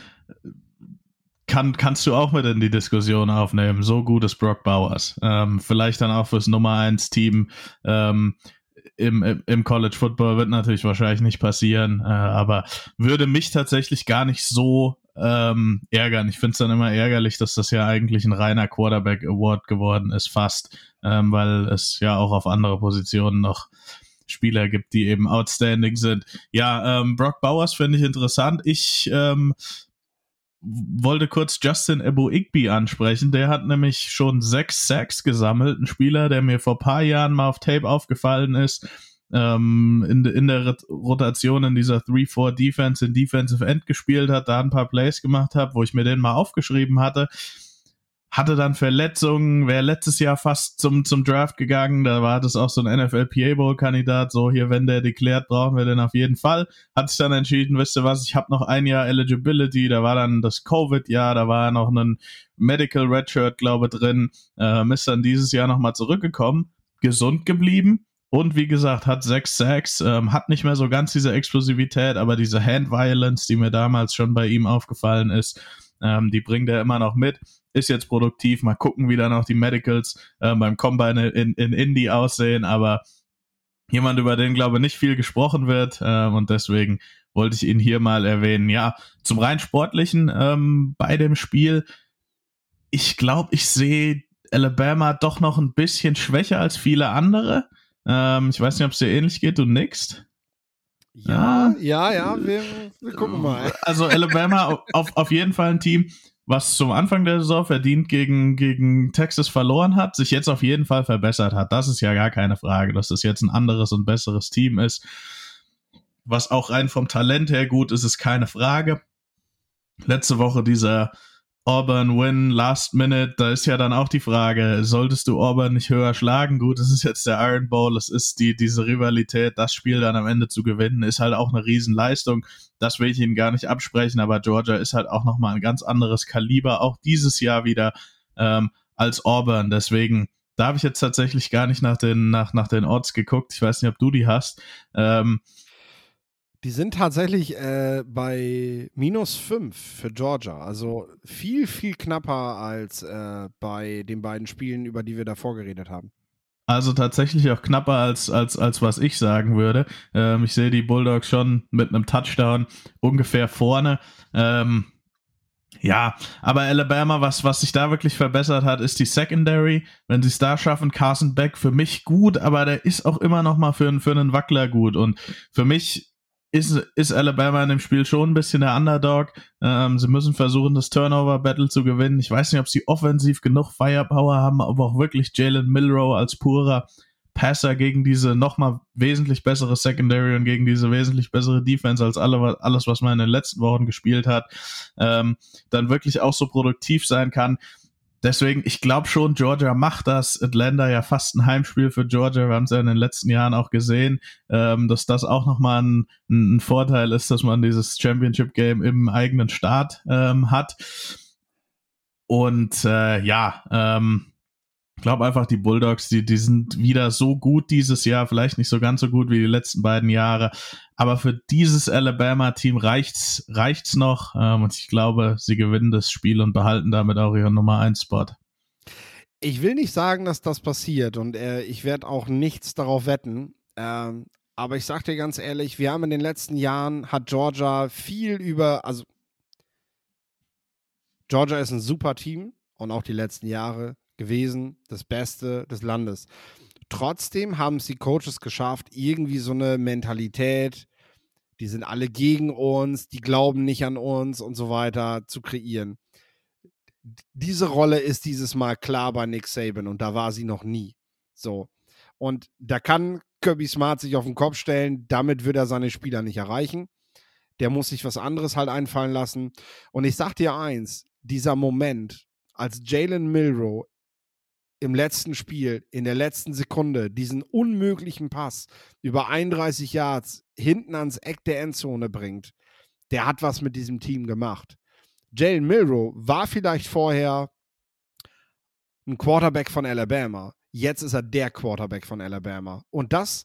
kann, kannst du auch mit in die Diskussion aufnehmen. So gut ist Brock Bowers. Ähm, vielleicht dann auch fürs Nummer 1 Team ähm, im, im College Football wird natürlich wahrscheinlich nicht passieren, äh, aber würde mich tatsächlich gar nicht so ähm, ärgern. Ich finde es dann immer ärgerlich, dass das ja eigentlich ein reiner Quarterback Award geworden ist, fast, ähm, weil es ja auch auf andere Positionen noch Spieler gibt, die eben outstanding sind. Ja, ähm, Brock Bowers finde ich interessant. Ich ähm, wollte kurz Justin Ebo Igby ansprechen. Der hat nämlich schon sechs Sacks gesammelt. Ein Spieler, der mir vor paar Jahren mal auf Tape aufgefallen ist. Ähm, in, in der Rotation in dieser 3-4 Defense in Defensive End gespielt hat, da ein paar Plays gemacht habe, wo ich mir den mal aufgeschrieben hatte hatte dann Verletzungen, wäre letztes Jahr fast zum, zum Draft gegangen, da war das auch so ein NFL PA Bowl Kandidat, so hier, wenn der deklärt, brauchen wir den auf jeden Fall. Hat sich dann entschieden, wisst ihr was, ich habe noch ein Jahr Eligibility, da war dann das Covid-Jahr, da war noch ein Medical Redshirt, glaube drin, ähm, ist dann dieses Jahr nochmal zurückgekommen, gesund geblieben, und wie gesagt, hat sechs Sacks, ähm, hat nicht mehr so ganz diese Explosivität, aber diese Hand Violence, die mir damals schon bei ihm aufgefallen ist, ähm, die bringt er immer noch mit ist jetzt produktiv. Mal gucken, wie dann auch die Medicals äh, beim Combine in, in Indy aussehen. Aber jemand, über den, glaube ich, nicht viel gesprochen wird. Äh, und deswegen wollte ich ihn hier mal erwähnen. Ja, zum rein sportlichen ähm, bei dem Spiel. Ich glaube, ich sehe Alabama doch noch ein bisschen schwächer als viele andere. Ähm, ich weiß nicht, ob es dir ähnlich geht. Du nix? Ja, ja, ja, wir, wir gucken mal. Also Alabama auf, auf jeden Fall ein Team, was zum Anfang der Saison verdient gegen, gegen Texas verloren hat, sich jetzt auf jeden Fall verbessert hat. Das ist ja gar keine Frage, dass das jetzt ein anderes und besseres Team ist. Was auch rein vom Talent her gut ist, ist keine Frage. Letzte Woche dieser Auburn Win Last Minute, da ist ja dann auch die Frage, solltest du Auburn nicht höher schlagen? Gut, es ist jetzt der Iron Bowl, es ist die, diese Rivalität, das Spiel dann am Ende zu gewinnen, ist halt auch eine Riesenleistung. Das will ich Ihnen gar nicht absprechen, aber Georgia ist halt auch nochmal ein ganz anderes Kaliber, auch dieses Jahr wieder ähm, als Auburn. Deswegen, da habe ich jetzt tatsächlich gar nicht nach den, nach, nach den Odds geguckt. Ich weiß nicht, ob du die hast. Ähm, die sind tatsächlich äh, bei minus 5 für Georgia. Also viel, viel knapper als äh, bei den beiden Spielen, über die wir davor geredet haben. Also tatsächlich auch knapper als, als, als was ich sagen würde. Ähm, ich sehe die Bulldogs schon mit einem Touchdown ungefähr vorne. Ähm, ja, aber Alabama, was, was sich da wirklich verbessert hat, ist die Secondary. Wenn sie es da schaffen, Carson Beck für mich gut, aber der ist auch immer noch mal für, für einen Wackler gut. Und für mich ist, ist Alabama in dem Spiel schon ein bisschen der Underdog. Ähm, sie müssen versuchen, das Turnover-Battle zu gewinnen. Ich weiß nicht, ob sie offensiv genug Firepower haben, aber auch wirklich Jalen Milrow als purer Passer gegen diese nochmal wesentlich bessere Secondary und gegen diese wesentlich bessere Defense als alle, alles, was man in den letzten Wochen gespielt hat, ähm, dann wirklich auch so produktiv sein kann. Deswegen, ich glaube schon, Georgia macht das. Atlanta ja fast ein Heimspiel für Georgia. Wir haben es ja in den letzten Jahren auch gesehen, ähm, dass das auch nochmal ein, ein Vorteil ist, dass man dieses Championship-Game im eigenen Staat ähm, hat. Und äh, ja, ähm, glaube einfach, die Bulldogs, die, die sind wieder so gut dieses Jahr, vielleicht nicht so ganz so gut wie die letzten beiden Jahre, aber für dieses Alabama-Team reicht's, reicht's noch. Ähm, und ich glaube, sie gewinnen das Spiel und behalten damit auch ihren Nummer 1 Spot. Ich will nicht sagen, dass das passiert und äh, ich werde auch nichts darauf wetten. Ähm, aber ich sage dir ganz ehrlich, wir haben in den letzten Jahren, hat Georgia viel über, also Georgia ist ein super Team und auch die letzten Jahre gewesen, das Beste des Landes. Trotzdem haben es die Coaches geschafft, irgendwie so eine Mentalität, die sind alle gegen uns, die glauben nicht an uns und so weiter zu kreieren. Diese Rolle ist dieses Mal klar bei Nick Saban und da war sie noch nie. So. Und da kann Kirby Smart sich auf den Kopf stellen, damit wird er seine Spieler nicht erreichen. Der muss sich was anderes halt einfallen lassen. Und ich sag dir eins, dieser Moment, als Jalen Milrow im letzten Spiel, in der letzten Sekunde, diesen unmöglichen Pass über 31 Yards hinten ans Eck der Endzone bringt, der hat was mit diesem Team gemacht. Jalen Milrow war vielleicht vorher ein Quarterback von Alabama. Jetzt ist er der Quarterback von Alabama. Und das,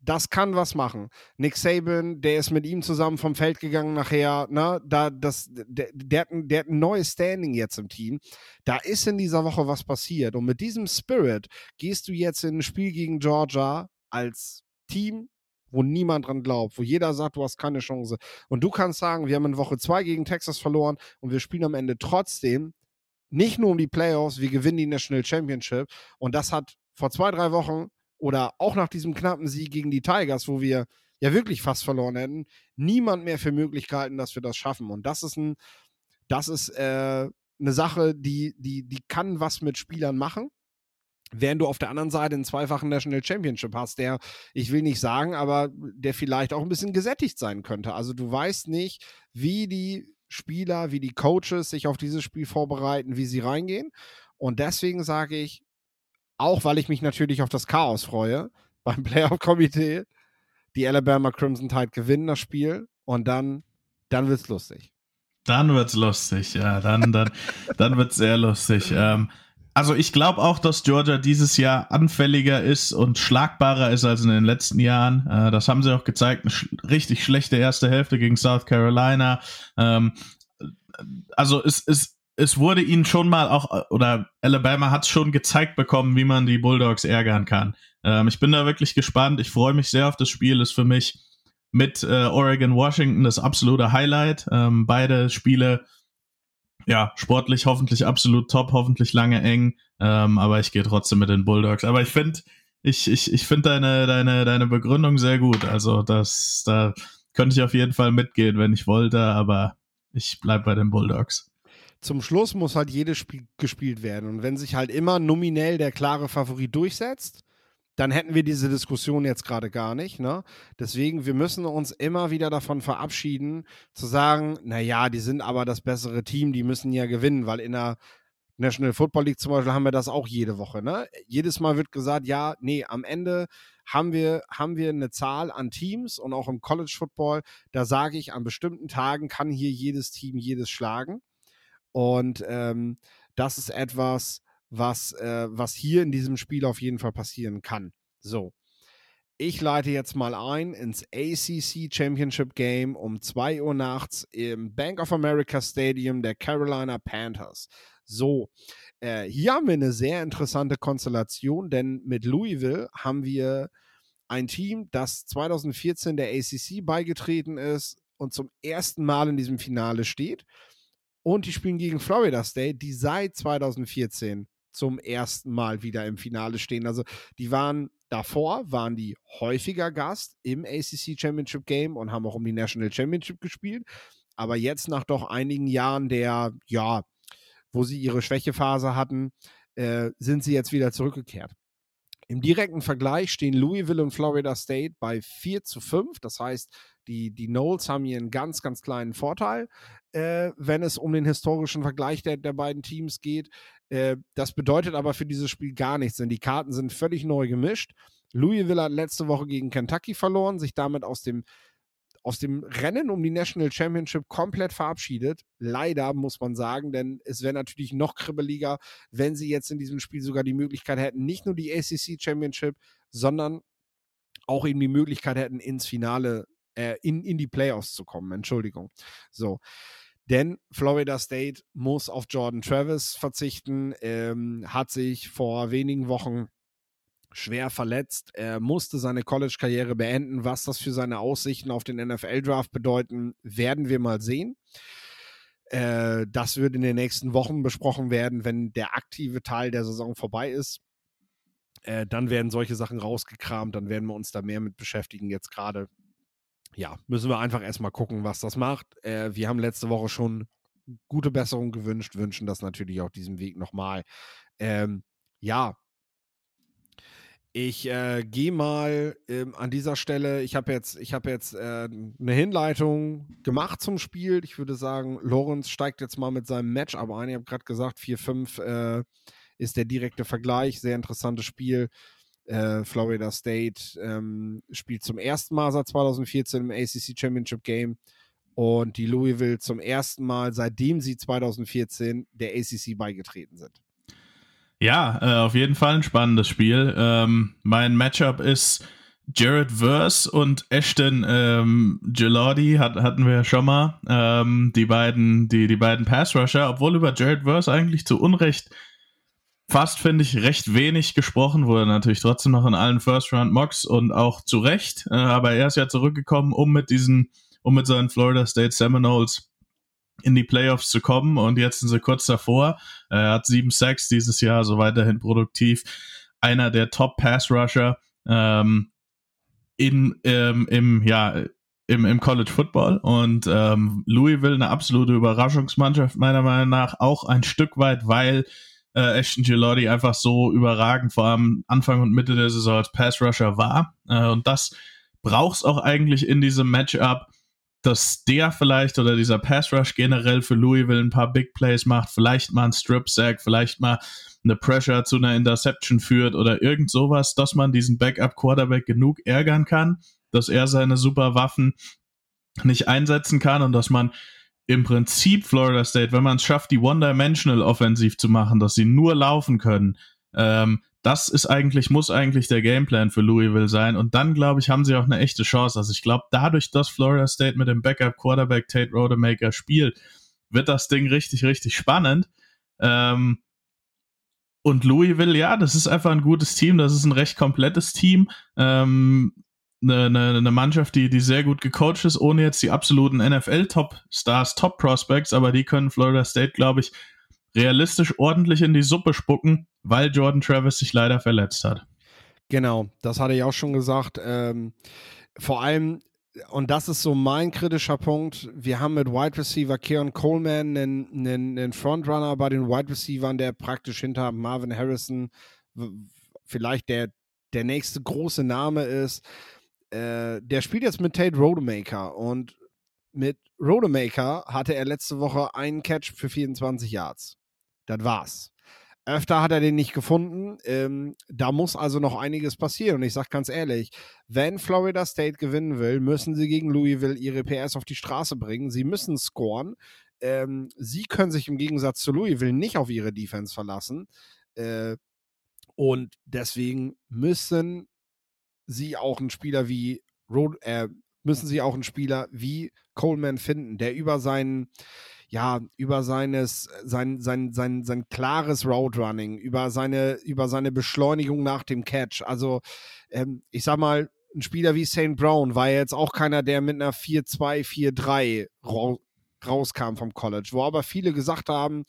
das kann was machen. Nick Saban, der ist mit ihm zusammen vom Feld gegangen nachher, ne, da, das, der, der, hat ein, der hat ein neues Standing jetzt im Team. Da ist in dieser Woche was passiert. Und mit diesem Spirit gehst du jetzt in ein Spiel gegen Georgia als Team, wo niemand dran glaubt, wo jeder sagt, du hast keine Chance. Und du kannst sagen, wir haben in Woche zwei gegen Texas verloren und wir spielen am Ende trotzdem nicht nur um die Playoffs, wir gewinnen die National Championship. Und das hat vor zwei, drei Wochen oder auch nach diesem knappen Sieg gegen die Tigers, wo wir ja wirklich fast verloren hätten, niemand mehr für möglich gehalten, dass wir das schaffen. Und das ist ein, das ist äh, eine Sache, die, die, die kann was mit Spielern machen. Während du auf der anderen Seite einen zweifachen National Championship hast, der, ich will nicht sagen, aber der vielleicht auch ein bisschen gesättigt sein könnte. Also du weißt nicht, wie die Spieler, wie die Coaches sich auf dieses Spiel vorbereiten, wie sie reingehen. Und deswegen sage ich, auch weil ich mich natürlich auf das Chaos freue beim Playoff-Komitee, die Alabama Crimson Tide gewinnen das Spiel und dann, dann es lustig. Dann wird es lustig, ja, dann, dann, dann wird's sehr lustig. Ähm, also ich glaube auch, dass Georgia dieses Jahr anfälliger ist und schlagbarer ist als in den letzten Jahren. Äh, das haben sie auch gezeigt. Eine sch richtig schlechte erste Hälfte gegen South Carolina. Ähm, also es, es, es wurde ihnen schon mal auch, oder Alabama hat es schon gezeigt bekommen, wie man die Bulldogs ärgern kann. Ähm, ich bin da wirklich gespannt. Ich freue mich sehr auf das Spiel. Ist für mich mit äh, Oregon Washington das absolute Highlight. Ähm, beide Spiele ja, sportlich hoffentlich absolut top, hoffentlich lange eng, ähm, aber ich gehe trotzdem mit den Bulldogs. Aber ich finde, ich, ich, ich finde deine, deine, deine Begründung sehr gut. Also das, da könnte ich auf jeden Fall mitgehen, wenn ich wollte, aber ich bleibe bei den Bulldogs. Zum Schluss muss halt jedes Spiel gespielt werden. Und wenn sich halt immer nominell der klare Favorit durchsetzt, dann hätten wir diese Diskussion jetzt gerade gar nicht. Ne? Deswegen, wir müssen uns immer wieder davon verabschieden, zu sagen, naja, die sind aber das bessere Team, die müssen ja gewinnen, weil in der National Football League zum Beispiel haben wir das auch jede Woche. Ne? Jedes Mal wird gesagt, ja, nee, am Ende haben wir, haben wir eine Zahl an Teams und auch im College Football, da sage ich, an bestimmten Tagen kann hier jedes Team jedes schlagen. Und ähm, das ist etwas, was, äh, was hier in diesem Spiel auf jeden Fall passieren kann. So. Ich leite jetzt mal ein ins ACC Championship Game um 2 Uhr nachts im Bank of America Stadium der Carolina Panthers. So, äh, hier haben wir eine sehr interessante Konstellation, denn mit Louisville haben wir ein Team, das 2014 der ACC beigetreten ist und zum ersten Mal in diesem Finale steht. Und die spielen gegen Florida State, die seit 2014 zum ersten Mal wieder im Finale stehen. Also die waren davor, waren die häufiger Gast im ACC Championship Game und haben auch um die National Championship gespielt. Aber jetzt nach doch einigen Jahren der, ja, wo sie ihre Schwächephase hatten, äh, sind sie jetzt wieder zurückgekehrt. Im direkten Vergleich stehen Louisville und Florida State bei 4 zu 5. Das heißt, die, die Knowles haben hier einen ganz, ganz kleinen Vorteil, äh, wenn es um den historischen Vergleich der, der beiden Teams geht. Äh, das bedeutet aber für dieses Spiel gar nichts, denn die Karten sind völlig neu gemischt. Louisville hat letzte Woche gegen Kentucky verloren, sich damit aus dem, aus dem Rennen um die National Championship komplett verabschiedet. Leider muss man sagen, denn es wäre natürlich noch kribbeliger, wenn sie jetzt in diesem Spiel sogar die Möglichkeit hätten, nicht nur die ACC Championship, sondern auch eben die Möglichkeit hätten, ins Finale, äh, in, in die Playoffs zu kommen. Entschuldigung. So. Denn Florida State muss auf Jordan Travis verzichten, ähm, hat sich vor wenigen Wochen schwer verletzt. Er musste seine College-Karriere beenden. Was das für seine Aussichten auf den NFL-Draft bedeuten, werden wir mal sehen. Äh, das wird in den nächsten Wochen besprochen werden, wenn der aktive Teil der Saison vorbei ist. Äh, dann werden solche Sachen rausgekramt, dann werden wir uns da mehr mit beschäftigen. Jetzt gerade ja, müssen wir einfach erstmal gucken, was das macht. Äh, wir haben letzte Woche schon gute Besserung gewünscht, wünschen das natürlich auch diesem Weg nochmal. Ähm, ja, ich äh, gehe mal ähm, an dieser Stelle, ich habe jetzt, ich hab jetzt äh, eine Hinleitung gemacht zum Spiel. Ich würde sagen, Lorenz steigt jetzt mal mit seinem Matchup ein. Ich habe gerade gesagt, 4-5 äh, ist der direkte Vergleich. Sehr interessantes Spiel. Äh, Florida State ähm, spielt zum ersten Mal seit 2014 im ACC Championship Game und die Louisville zum ersten Mal, seitdem sie 2014 der ACC beigetreten sind. Ja, äh, auf jeden Fall ein spannendes Spiel. Ähm, mein Matchup ist Jared Verse und Ashton ähm, Gelordi hat, hatten wir ja schon mal. Ähm, die beiden, die, die beiden Pass-Rusher, obwohl über Jared Verse eigentlich zu Unrecht fast, finde ich, recht wenig gesprochen wurde. Natürlich trotzdem noch in allen First-Round-Mocks und auch zu Recht. Äh, aber er ist ja zurückgekommen, um mit diesen, um mit seinen Florida State Seminoles in die Playoffs zu kommen und jetzt sind sie kurz davor. Er hat sieben Sacks dieses Jahr, so weiterhin produktiv. Einer der Top Pass Rusher ähm, ähm, im, ja, im, im College Football und ähm, Louisville eine absolute Überraschungsmannschaft meiner Meinung nach auch ein Stück weit, weil äh, Ashton Gilotti einfach so überragend vor allem Anfang und Mitte der Saison als Pass Rusher war. Äh, und das brauchst auch eigentlich in diesem Matchup dass der vielleicht oder dieser Pass Rush generell für Louisville ein paar Big Plays macht, vielleicht mal ein Strip Sack, vielleicht mal eine Pressure zu einer Interception führt oder irgend sowas, dass man diesen Backup Quarterback genug ärgern kann, dass er seine super Waffen nicht einsetzen kann und dass man im Prinzip Florida State, wenn man es schafft, die One-Dimensional offensiv zu machen, dass sie nur laufen können, ähm, das ist eigentlich, muss eigentlich der Gameplan für Louisville sein. Und dann, glaube ich, haben sie auch eine echte Chance. Also ich glaube, dadurch, dass Florida State mit dem Backup Quarterback Tate Rodemaker spielt, wird das Ding richtig, richtig spannend. Ähm, und Louisville, ja, das ist einfach ein gutes Team. Das ist ein recht komplettes Team. Ähm, eine, eine, eine Mannschaft, die, die sehr gut gecoacht ist, ohne jetzt die absoluten NFL-Top-Stars, Top-Prospects, aber die können Florida State, glaube ich, realistisch ordentlich in die Suppe spucken, weil Jordan Travis sich leider verletzt hat. Genau, das hatte ich auch schon gesagt. Ähm, vor allem, und das ist so mein kritischer Punkt, wir haben mit Wide Receiver Keon Coleman einen, einen, einen Frontrunner bei den Wide Receivers, der praktisch hinter Marvin Harrison vielleicht der, der nächste große Name ist. Äh, der spielt jetzt mit Tate Rodemaker und mit Rodemaker hatte er letzte Woche einen Catch für 24 Yards. Das war's. Öfter hat er den nicht gefunden. Ähm, da muss also noch einiges passieren. Und ich sage ganz ehrlich, wenn Florida State gewinnen will, müssen sie gegen Louisville ihre PS auf die Straße bringen. Sie müssen scoren. Ähm, sie können sich im Gegensatz zu Louisville nicht auf ihre Defense verlassen. Äh, und deswegen müssen sie auch einen Spieler wie Road, äh, müssen sie auch einen Spieler wie Coleman finden, der über seinen ja, über seines, sein, sein, sein, sein klares Roadrunning, über seine, über seine Beschleunigung nach dem Catch. Also, ähm, ich sag mal, ein Spieler wie St. Brown war ja jetzt auch keiner, der mit einer 4-2, 4-3 ra rauskam vom College, wo aber viele gesagt haben,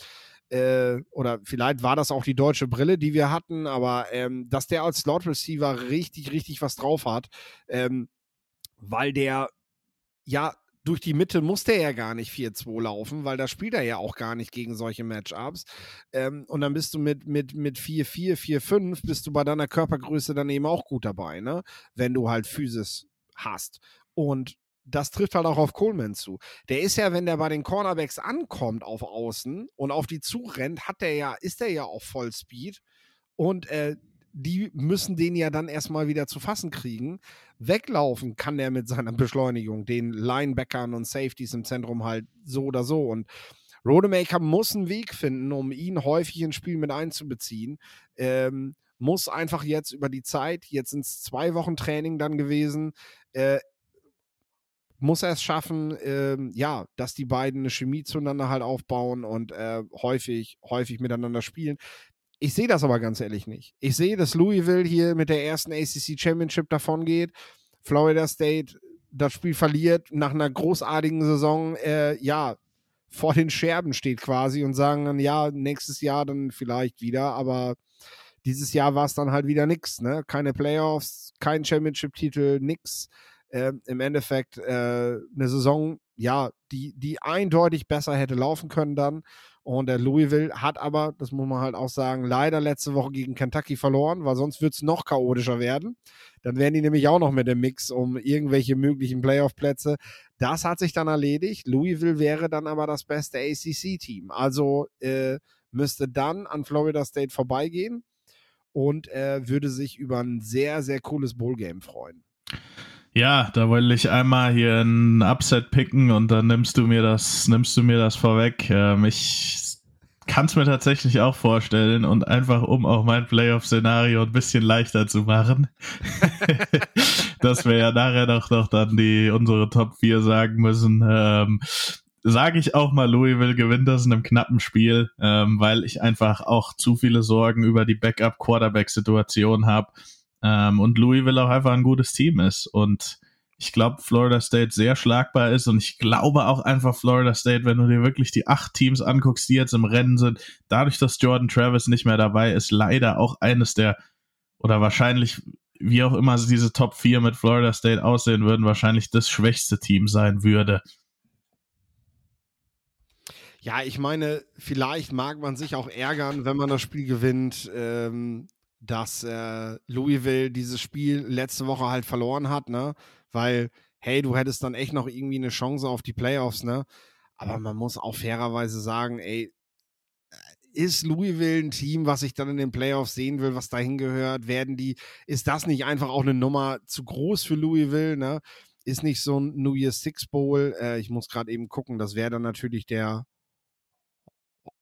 äh, oder vielleicht war das auch die deutsche Brille, die wir hatten, aber ähm, dass der als Slot Receiver richtig, richtig was drauf hat, ähm, weil der ja durch die Mitte muss der ja gar nicht 4-2 laufen, weil da spielt er ja auch gar nicht gegen solche Matchups. Ähm, und dann bist du mit, mit, mit 4-4, 4-5, bist du bei deiner Körpergröße dann eben auch gut dabei, ne? Wenn du halt Physis hast. Und das trifft halt auch auf Coleman zu. Der ist ja, wenn der bei den Cornerbacks ankommt auf Außen und auf die zurennt, hat der ja, ist der ja auf Vollspeed. Und äh, die müssen den ja dann erstmal wieder zu fassen kriegen. Weglaufen kann der mit seiner Beschleunigung, den Linebackern und Safeties im Zentrum halt so oder so. Und Rodemaker muss einen Weg finden, um ihn häufig ins Spiel mit einzubeziehen. Ähm, muss einfach jetzt über die Zeit, jetzt sind es zwei Wochen Training dann gewesen, äh, muss er es schaffen, äh, ja, dass die beiden eine Chemie zueinander halt aufbauen und äh, häufig, häufig miteinander spielen. Ich sehe das aber ganz ehrlich nicht. Ich sehe, dass Louisville hier mit der ersten ACC Championship davon geht. Florida State das Spiel verliert, nach einer großartigen Saison, äh, ja, vor den Scherben steht quasi und sagen dann, ja, nächstes Jahr dann vielleicht wieder, aber dieses Jahr war es dann halt wieder nichts, ne? Keine Playoffs, kein Championship-Titel, nix. Äh, Im Endeffekt äh, eine Saison, ja, die, die eindeutig besser hätte laufen können dann. Und der Louisville hat aber, das muss man halt auch sagen, leider letzte Woche gegen Kentucky verloren, weil sonst wird es noch chaotischer werden. Dann wären die nämlich auch noch mit dem Mix um irgendwelche möglichen Playoff-Plätze. Das hat sich dann erledigt. Louisville wäre dann aber das beste ACC-Team. Also äh, müsste dann an Florida State vorbeigehen und äh, würde sich über ein sehr, sehr cooles Bowl-Game freuen. Ja, da wollte ich einmal hier ein Upset picken und dann nimmst du mir das, nimmst du mir das vorweg. Ähm, ich kann es mir tatsächlich auch vorstellen und einfach, um auch mein Playoff-Szenario ein bisschen leichter zu machen, dass wir ja nachher doch, doch dann die unsere Top 4 sagen müssen. Ähm, sage ich auch mal, Louisville gewinnt das in einem knappen Spiel, ähm, weil ich einfach auch zu viele Sorgen über die Backup-Quarterback-Situation habe ähm, und Louisville auch einfach ein gutes Team ist. Und ich glaube, Florida State sehr schlagbar ist. Und ich glaube auch einfach Florida State, wenn du dir wirklich die acht Teams anguckst, die jetzt im Rennen sind, dadurch, dass Jordan Travis nicht mehr dabei ist, leider auch eines der oder wahrscheinlich wie auch immer diese Top 4 mit Florida State aussehen würden, wahrscheinlich das schwächste Team sein würde. Ja, ich meine, vielleicht mag man sich auch ärgern, wenn man das Spiel gewinnt, ähm, dass äh, Louisville dieses Spiel letzte Woche halt verloren hat, ne? Weil, hey, du hättest dann echt noch irgendwie eine Chance auf die Playoffs, ne? Aber man muss auch fairerweise sagen, ey, äh, ist Louisville ein Team, was ich dann in den Playoffs sehen will, was dahin gehört? Werden die, ist das nicht einfach auch eine Nummer zu groß für Louisville, ne? Ist nicht so ein New Year's Six Bowl. Äh, ich muss gerade eben gucken, das wäre dann natürlich der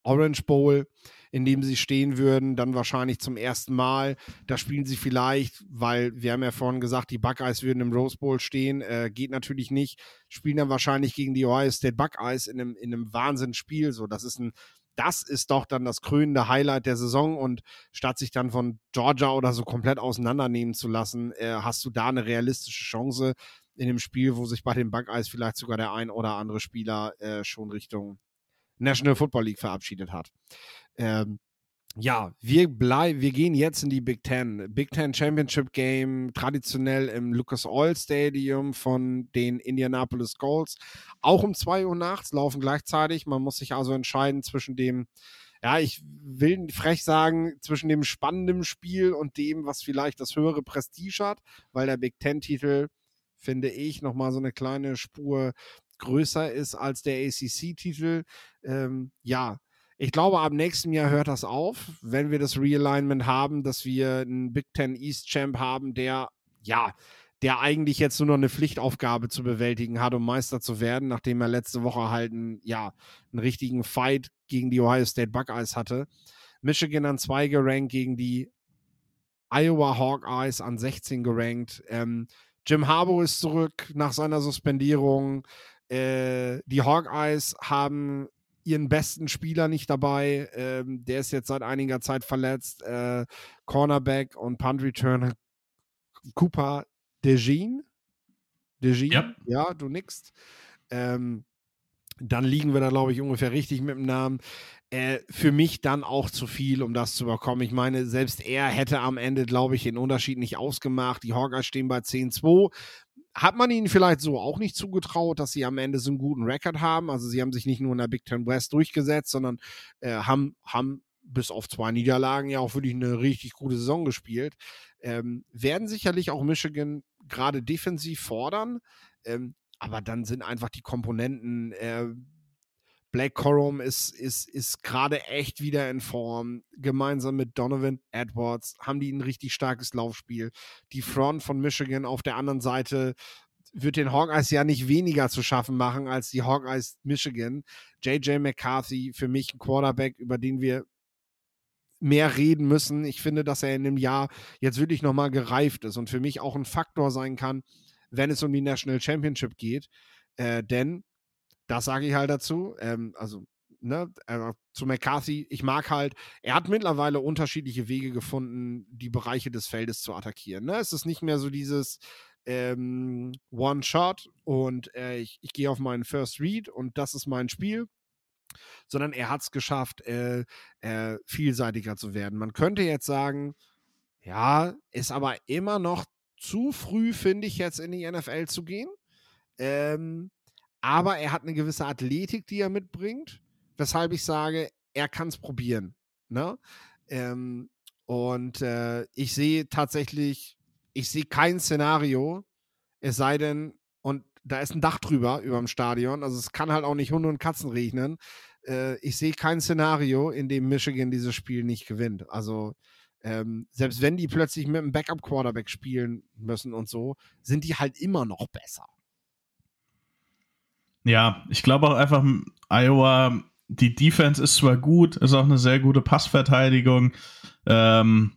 Orange Bowl, in dem sie stehen würden, dann wahrscheinlich zum ersten Mal. Da spielen sie vielleicht, weil wir haben ja vorhin gesagt, die Buckeyes würden im Rose Bowl stehen, äh, geht natürlich nicht. Spielen dann wahrscheinlich gegen die Ohio State Buckeyes in einem, in einem Wahnsinnsspiel. So, das ist ein, das ist doch dann das krönende Highlight der Saison und statt sich dann von Georgia oder so komplett auseinandernehmen zu lassen, äh, hast du da eine realistische Chance in dem Spiel, wo sich bei den Buckeyes vielleicht sogar der ein oder andere Spieler äh, schon Richtung National Football League verabschiedet hat. Ähm, ja, wir bleiben, wir gehen jetzt in die Big Ten. Big Ten Championship Game, traditionell im Lucas Oil Stadium von den Indianapolis Colts. Auch um 2 Uhr nachts laufen gleichzeitig. Man muss sich also entscheiden zwischen dem, ja, ich will frech sagen, zwischen dem spannenden Spiel und dem, was vielleicht das höhere Prestige hat, weil der Big Ten-Titel, finde ich, nochmal so eine kleine Spur größer ist als der ACC-Titel. Ähm, ja, ich glaube, ab nächstem Jahr hört das auf, wenn wir das Realignment haben, dass wir einen Big Ten East Champ haben, der, ja, der eigentlich jetzt nur noch eine Pflichtaufgabe zu bewältigen hat, um Meister zu werden, nachdem er letzte Woche halt einen, ja, einen richtigen Fight gegen die Ohio State Buckeyes hatte. Michigan an 2 gerankt gegen die Iowa Hawkeyes an 16 gerankt. Ähm, Jim Harbaugh ist zurück nach seiner Suspendierung. Äh, die Hawkeyes haben ihren besten Spieler nicht dabei. Ähm, der ist jetzt seit einiger Zeit verletzt. Äh, Cornerback und Punt Returner Cooper DeJean. DeJean? Ja. ja, du nix. Ähm, dann liegen wir da, glaube ich, ungefähr richtig mit dem Namen. Äh, für mich dann auch zu viel, um das zu bekommen. Ich meine, selbst er hätte am Ende, glaube ich, den Unterschied nicht ausgemacht. Die Hawkeyes stehen bei 10-2 hat man ihnen vielleicht so auch nicht zugetraut, dass sie am Ende so einen guten Rekord haben. Also sie haben sich nicht nur in der Big Ten West durchgesetzt, sondern äh, haben, haben bis auf zwei Niederlagen ja auch wirklich eine richtig gute Saison gespielt. Ähm, werden sicherlich auch Michigan gerade defensiv fordern. Ähm, aber dann sind einfach die Komponenten äh, Blake Corum ist, ist, ist gerade echt wieder in Form. Gemeinsam mit Donovan Edwards haben die ein richtig starkes Laufspiel. Die Front von Michigan auf der anderen Seite wird den Hawkeyes ja nicht weniger zu schaffen machen als die Hawkeyes Michigan. JJ McCarthy, für mich ein Quarterback, über den wir mehr reden müssen. Ich finde, dass er in dem Jahr jetzt wirklich nochmal gereift ist und für mich auch ein Faktor sein kann, wenn es um die National Championship geht. Äh, denn das sage ich halt dazu. Ähm, also, ne, äh, zu McCarthy, ich mag halt, er hat mittlerweile unterschiedliche Wege gefunden, die Bereiche des Feldes zu attackieren. Ne? Es ist nicht mehr so dieses ähm, One-Shot und äh, ich, ich gehe auf meinen First Read und das ist mein Spiel sondern er hat es geschafft, äh, äh, vielseitiger zu werden. Man könnte jetzt sagen, ja, ist aber immer noch zu früh, finde ich, jetzt in die NFL zu gehen. Ähm, aber er hat eine gewisse Athletik, die er mitbringt, weshalb ich sage, er kann es probieren. Ne? Ähm, und äh, ich sehe tatsächlich, ich sehe kein Szenario, es sei denn, und da ist ein Dach drüber über dem Stadion, also es kann halt auch nicht Hunde und Katzen regnen. Äh, ich sehe kein Szenario, in dem Michigan dieses Spiel nicht gewinnt. Also ähm, selbst wenn die plötzlich mit einem Backup-Quarterback spielen müssen und so, sind die halt immer noch besser. Ja, ich glaube auch einfach, Iowa die Defense ist zwar gut, ist auch eine sehr gute Passverteidigung. Ähm,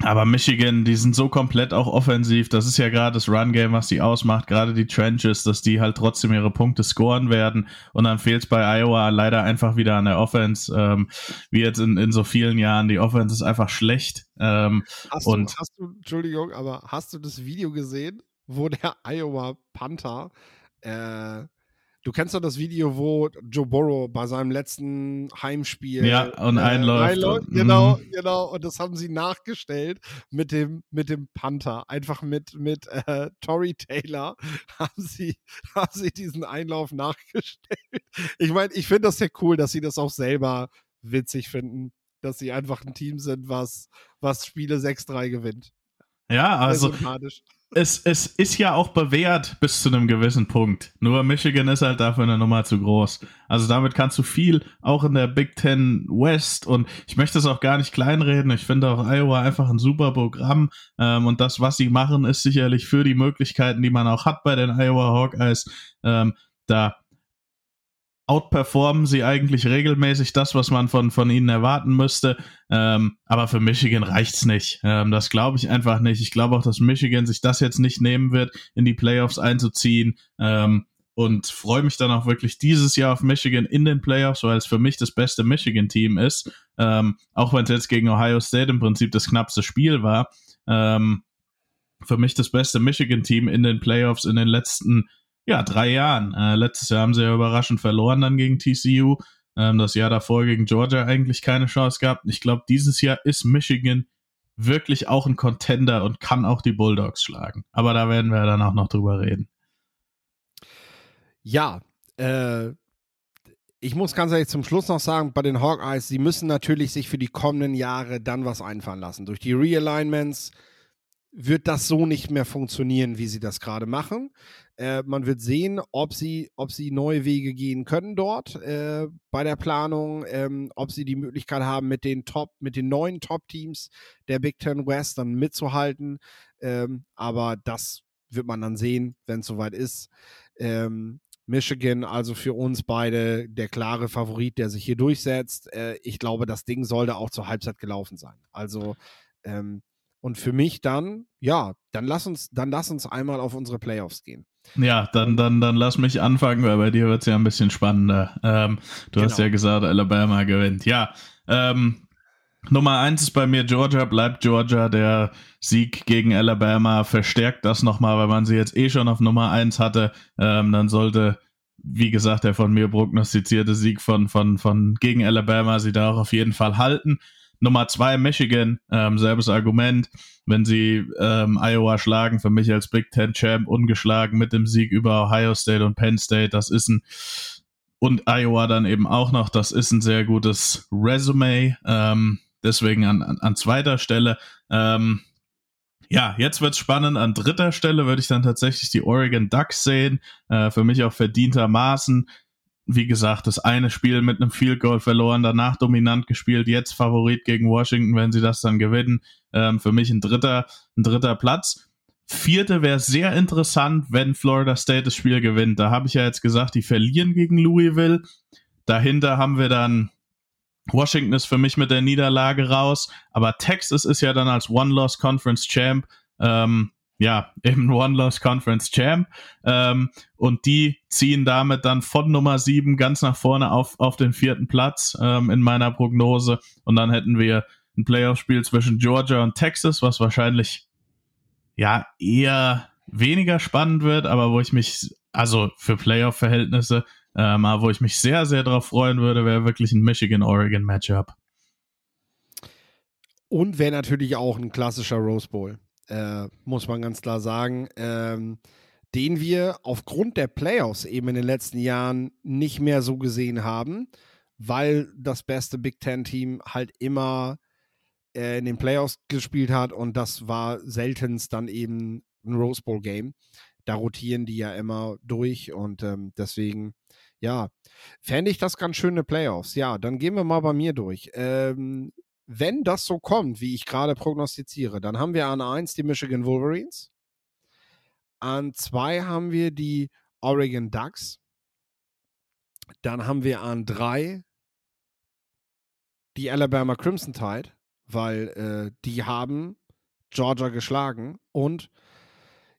aber Michigan, die sind so komplett auch offensiv. Das ist ja gerade das Run-Game, was die ausmacht. Gerade die Trenches, dass die halt trotzdem ihre Punkte scoren werden. Und dann fehlt es bei Iowa leider einfach wieder an der Offense. Ähm, wie jetzt in, in so vielen Jahren. Die Offense ist einfach schlecht. Ähm, hast, du, hast du, Entschuldigung, aber hast du das Video gesehen, wo der Iowa Panther äh, Du kennst doch das Video, wo Joe Burrow bei seinem letzten Heimspiel ja, und äh, einläuft. einläuft. Genau, mm. genau. Und das haben sie nachgestellt mit dem, mit dem Panther. Einfach mit, mit äh, Tory Taylor haben sie, haben sie diesen Einlauf nachgestellt. Ich meine, ich finde das ja cool, dass sie das auch selber witzig finden, dass sie einfach ein Team sind, was, was Spiele 6-3 gewinnt. Ja, also es, es ist ja auch bewährt bis zu einem gewissen Punkt. Nur Michigan ist halt dafür eine Nummer zu groß. Also damit kannst du viel, auch in der Big Ten West. Und ich möchte es auch gar nicht kleinreden. Ich finde auch Iowa einfach ein super Programm. Ähm, und das, was sie machen, ist sicherlich für die Möglichkeiten, die man auch hat bei den Iowa Hawkeyes, ähm, da outperformen sie eigentlich regelmäßig das, was man von, von ihnen erwarten müsste. Ähm, aber für Michigan reicht's nicht. Ähm, das glaube ich einfach nicht. Ich glaube auch, dass Michigan sich das jetzt nicht nehmen wird, in die Playoffs einzuziehen. Ähm, und freue mich dann auch wirklich dieses Jahr auf Michigan in den Playoffs, weil es für mich das beste Michigan-Team ist. Ähm, auch wenn es jetzt gegen Ohio State im Prinzip das knappste Spiel war. Ähm, für mich das beste Michigan-Team in den Playoffs in den letzten ja, drei Jahren. Äh, letztes Jahr haben sie ja überraschend verloren dann gegen TCU. Ähm, das Jahr davor gegen Georgia eigentlich keine Chance gehabt. Ich glaube, dieses Jahr ist Michigan wirklich auch ein Contender und kann auch die Bulldogs schlagen. Aber da werden wir dann auch noch drüber reden. Ja, äh, ich muss ganz ehrlich zum Schluss noch sagen, bei den Hawkeyes, sie müssen natürlich sich für die kommenden Jahre dann was einfallen lassen. Durch die Realignments wird das so nicht mehr funktionieren, wie sie das gerade machen. Äh, man wird sehen, ob sie, ob sie neue Wege gehen können dort äh, bei der Planung, ähm, ob sie die Möglichkeit haben, mit den Top, mit den neuen Top-Teams der Big Ten West dann mitzuhalten. Ähm, aber das wird man dann sehen, wenn es soweit ist. Ähm, Michigan, also für uns beide der klare Favorit, der sich hier durchsetzt. Äh, ich glaube, das Ding sollte auch zur Halbzeit gelaufen sein. Also ähm, und für mich dann, ja, dann lass uns, dann lass uns einmal auf unsere Playoffs gehen. Ja, dann, dann, dann lass mich anfangen, weil bei dir wird es ja ein bisschen spannender. Ähm, du genau. hast ja gesagt, Alabama gewinnt. Ja, ähm, Nummer eins ist bei mir Georgia, bleibt Georgia. Der Sieg gegen Alabama verstärkt das nochmal, weil man sie jetzt eh schon auf Nummer eins hatte. Ähm, dann sollte, wie gesagt, der von mir prognostizierte Sieg von, von, von gegen Alabama sie da auch auf jeden Fall halten. Nummer zwei Michigan, ähm, selbes Argument. Wenn sie ähm, Iowa schlagen, für mich als Big Ten Champ ungeschlagen mit dem Sieg über Ohio State und Penn State, das ist ein und Iowa dann eben auch noch, das ist ein sehr gutes Resume. Ähm, deswegen an, an, an zweiter Stelle. Ähm, ja, jetzt wird's spannend. An dritter Stelle würde ich dann tatsächlich die Oregon Ducks sehen. Äh, für mich auch verdientermaßen wie gesagt, das eine Spiel mit einem Field Goal verloren, danach dominant gespielt, jetzt Favorit gegen Washington, wenn sie das dann gewinnen. Ähm, für mich ein dritter, ein dritter Platz. Vierte wäre sehr interessant, wenn Florida State das Spiel gewinnt. Da habe ich ja jetzt gesagt, die verlieren gegen Louisville. Dahinter haben wir dann Washington ist für mich mit der Niederlage raus, aber Texas ist ja dann als One-Loss Conference Champ ähm, ja, eben One-Loss Conference Champ. Ähm, und die ziehen damit dann von Nummer 7 ganz nach vorne auf, auf den vierten Platz ähm, in meiner Prognose. Und dann hätten wir ein Playoff-Spiel zwischen Georgia und Texas, was wahrscheinlich ja eher weniger spannend wird, aber wo ich mich, also für Playoff-Verhältnisse, ähm, aber wo ich mich sehr, sehr darauf freuen würde, wäre wirklich ein Michigan-Oregon-Matchup. Und wäre natürlich auch ein klassischer Rose Bowl äh, muss man ganz klar sagen, ähm, den wir aufgrund der Playoffs eben in den letzten Jahren nicht mehr so gesehen haben, weil das beste Big Ten-Team halt immer äh, in den Playoffs gespielt hat und das war seltenst dann eben ein Rose Bowl-Game. Da rotieren die ja immer durch und ähm, deswegen, ja, fände ich das ganz schöne Playoffs. Ja, dann gehen wir mal bei mir durch. Ähm, wenn das so kommt, wie ich gerade prognostiziere, dann haben wir an 1 die Michigan Wolverines. An 2 haben wir die Oregon Ducks. Dann haben wir an drei die Alabama Crimson Tide, weil äh, die haben Georgia geschlagen und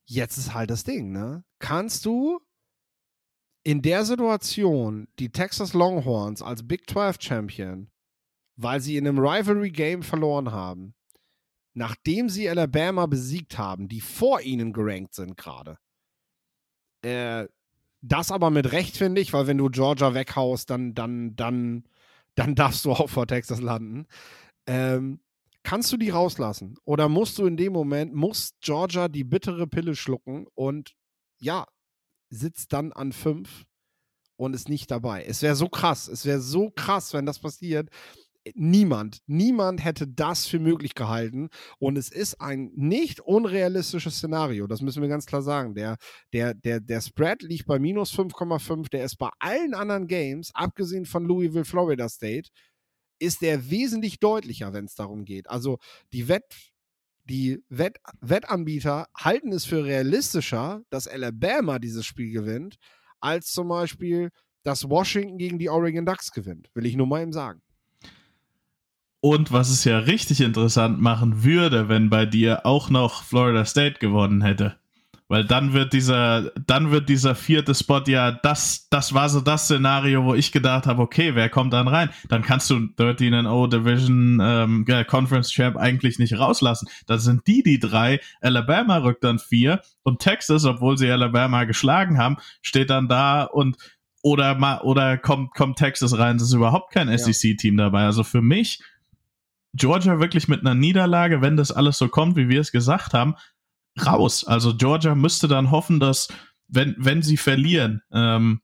jetzt ist halt das Ding, ne? Kannst du in der Situation die Texas Longhorns als Big 12 Champion, weil sie in einem Rivalry Game verloren haben, nachdem sie Alabama besiegt haben, die vor ihnen gerankt sind gerade, äh, das aber mit Recht, finde ich, weil wenn du Georgia weghaust, dann, dann, dann, dann darfst du auch vor Texas landen. Ähm, kannst du die rauslassen? Oder musst du in dem Moment, muss Georgia die bittere Pille schlucken und ja, sitzt dann an fünf und ist nicht dabei? Es wäre so krass, es wäre so krass, wenn das passiert niemand, niemand hätte das für möglich gehalten. Und es ist ein nicht unrealistisches Szenario. Das müssen wir ganz klar sagen. Der, der, der, der Spread liegt bei minus 5,5. Der ist bei allen anderen Games, abgesehen von Louisville, Florida State, ist der wesentlich deutlicher, wenn es darum geht. Also die Wett, die Wett, Wettanbieter halten es für realistischer, dass Alabama dieses Spiel gewinnt, als zum Beispiel, dass Washington gegen die Oregon Ducks gewinnt. Will ich nur mal eben sagen. Und was es ja richtig interessant machen würde, wenn bei dir auch noch Florida State gewonnen hätte. Weil dann wird dieser, dann wird dieser vierte Spot ja, das, das war so das Szenario, wo ich gedacht habe, okay, wer kommt dann rein? Dann kannst du 13-0 Division ähm, Conference Champ eigentlich nicht rauslassen. Das sind die, die drei. Alabama rückt dann vier und Texas, obwohl sie Alabama geschlagen haben, steht dann da und oder oder kommt, kommt Texas rein, es ist überhaupt kein SEC-Team dabei. Also für mich Georgia wirklich mit einer Niederlage, wenn das alles so kommt, wie wir es gesagt haben, raus. Also Georgia müsste dann hoffen, dass, wenn, wenn sie verlieren, ähm,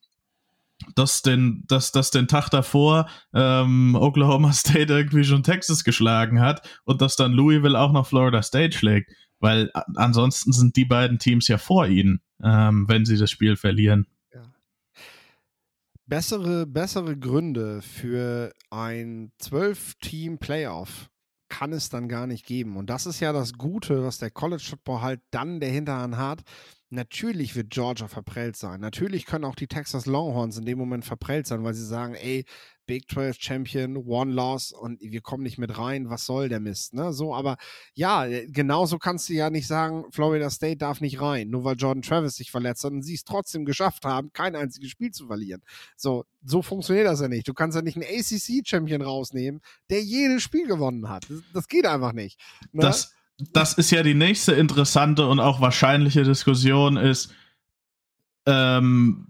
dass den, dass, dass den Tag davor ähm, Oklahoma State irgendwie schon Texas geschlagen hat und dass dann Louisville auch noch Florida State schlägt. Weil ansonsten sind die beiden Teams ja vor ihnen, ähm, wenn sie das Spiel verlieren bessere, bessere Gründe für ein 12-Team-Playoff kann es dann gar nicht geben. Und das ist ja das Gute, was der College Football halt dann der Hinterhand hat. Natürlich wird Georgia verprellt sein. Natürlich können auch die Texas Longhorns in dem Moment verprellt sein, weil sie sagen, ey, Big 12 Champion, One Loss und wir kommen nicht mit rein, was soll der Mist, ne? So, aber ja, äh, genauso kannst du ja nicht sagen, Florida State darf nicht rein, nur weil Jordan Travis sich verletzt hat und sie es trotzdem geschafft haben, kein einziges Spiel zu verlieren. So, so funktioniert das ja nicht. Du kannst ja nicht einen ACC-Champion rausnehmen, der jedes Spiel gewonnen hat. Das, das geht einfach nicht. Ne? Das, das ist ja die nächste interessante und auch wahrscheinliche Diskussion ist, ähm,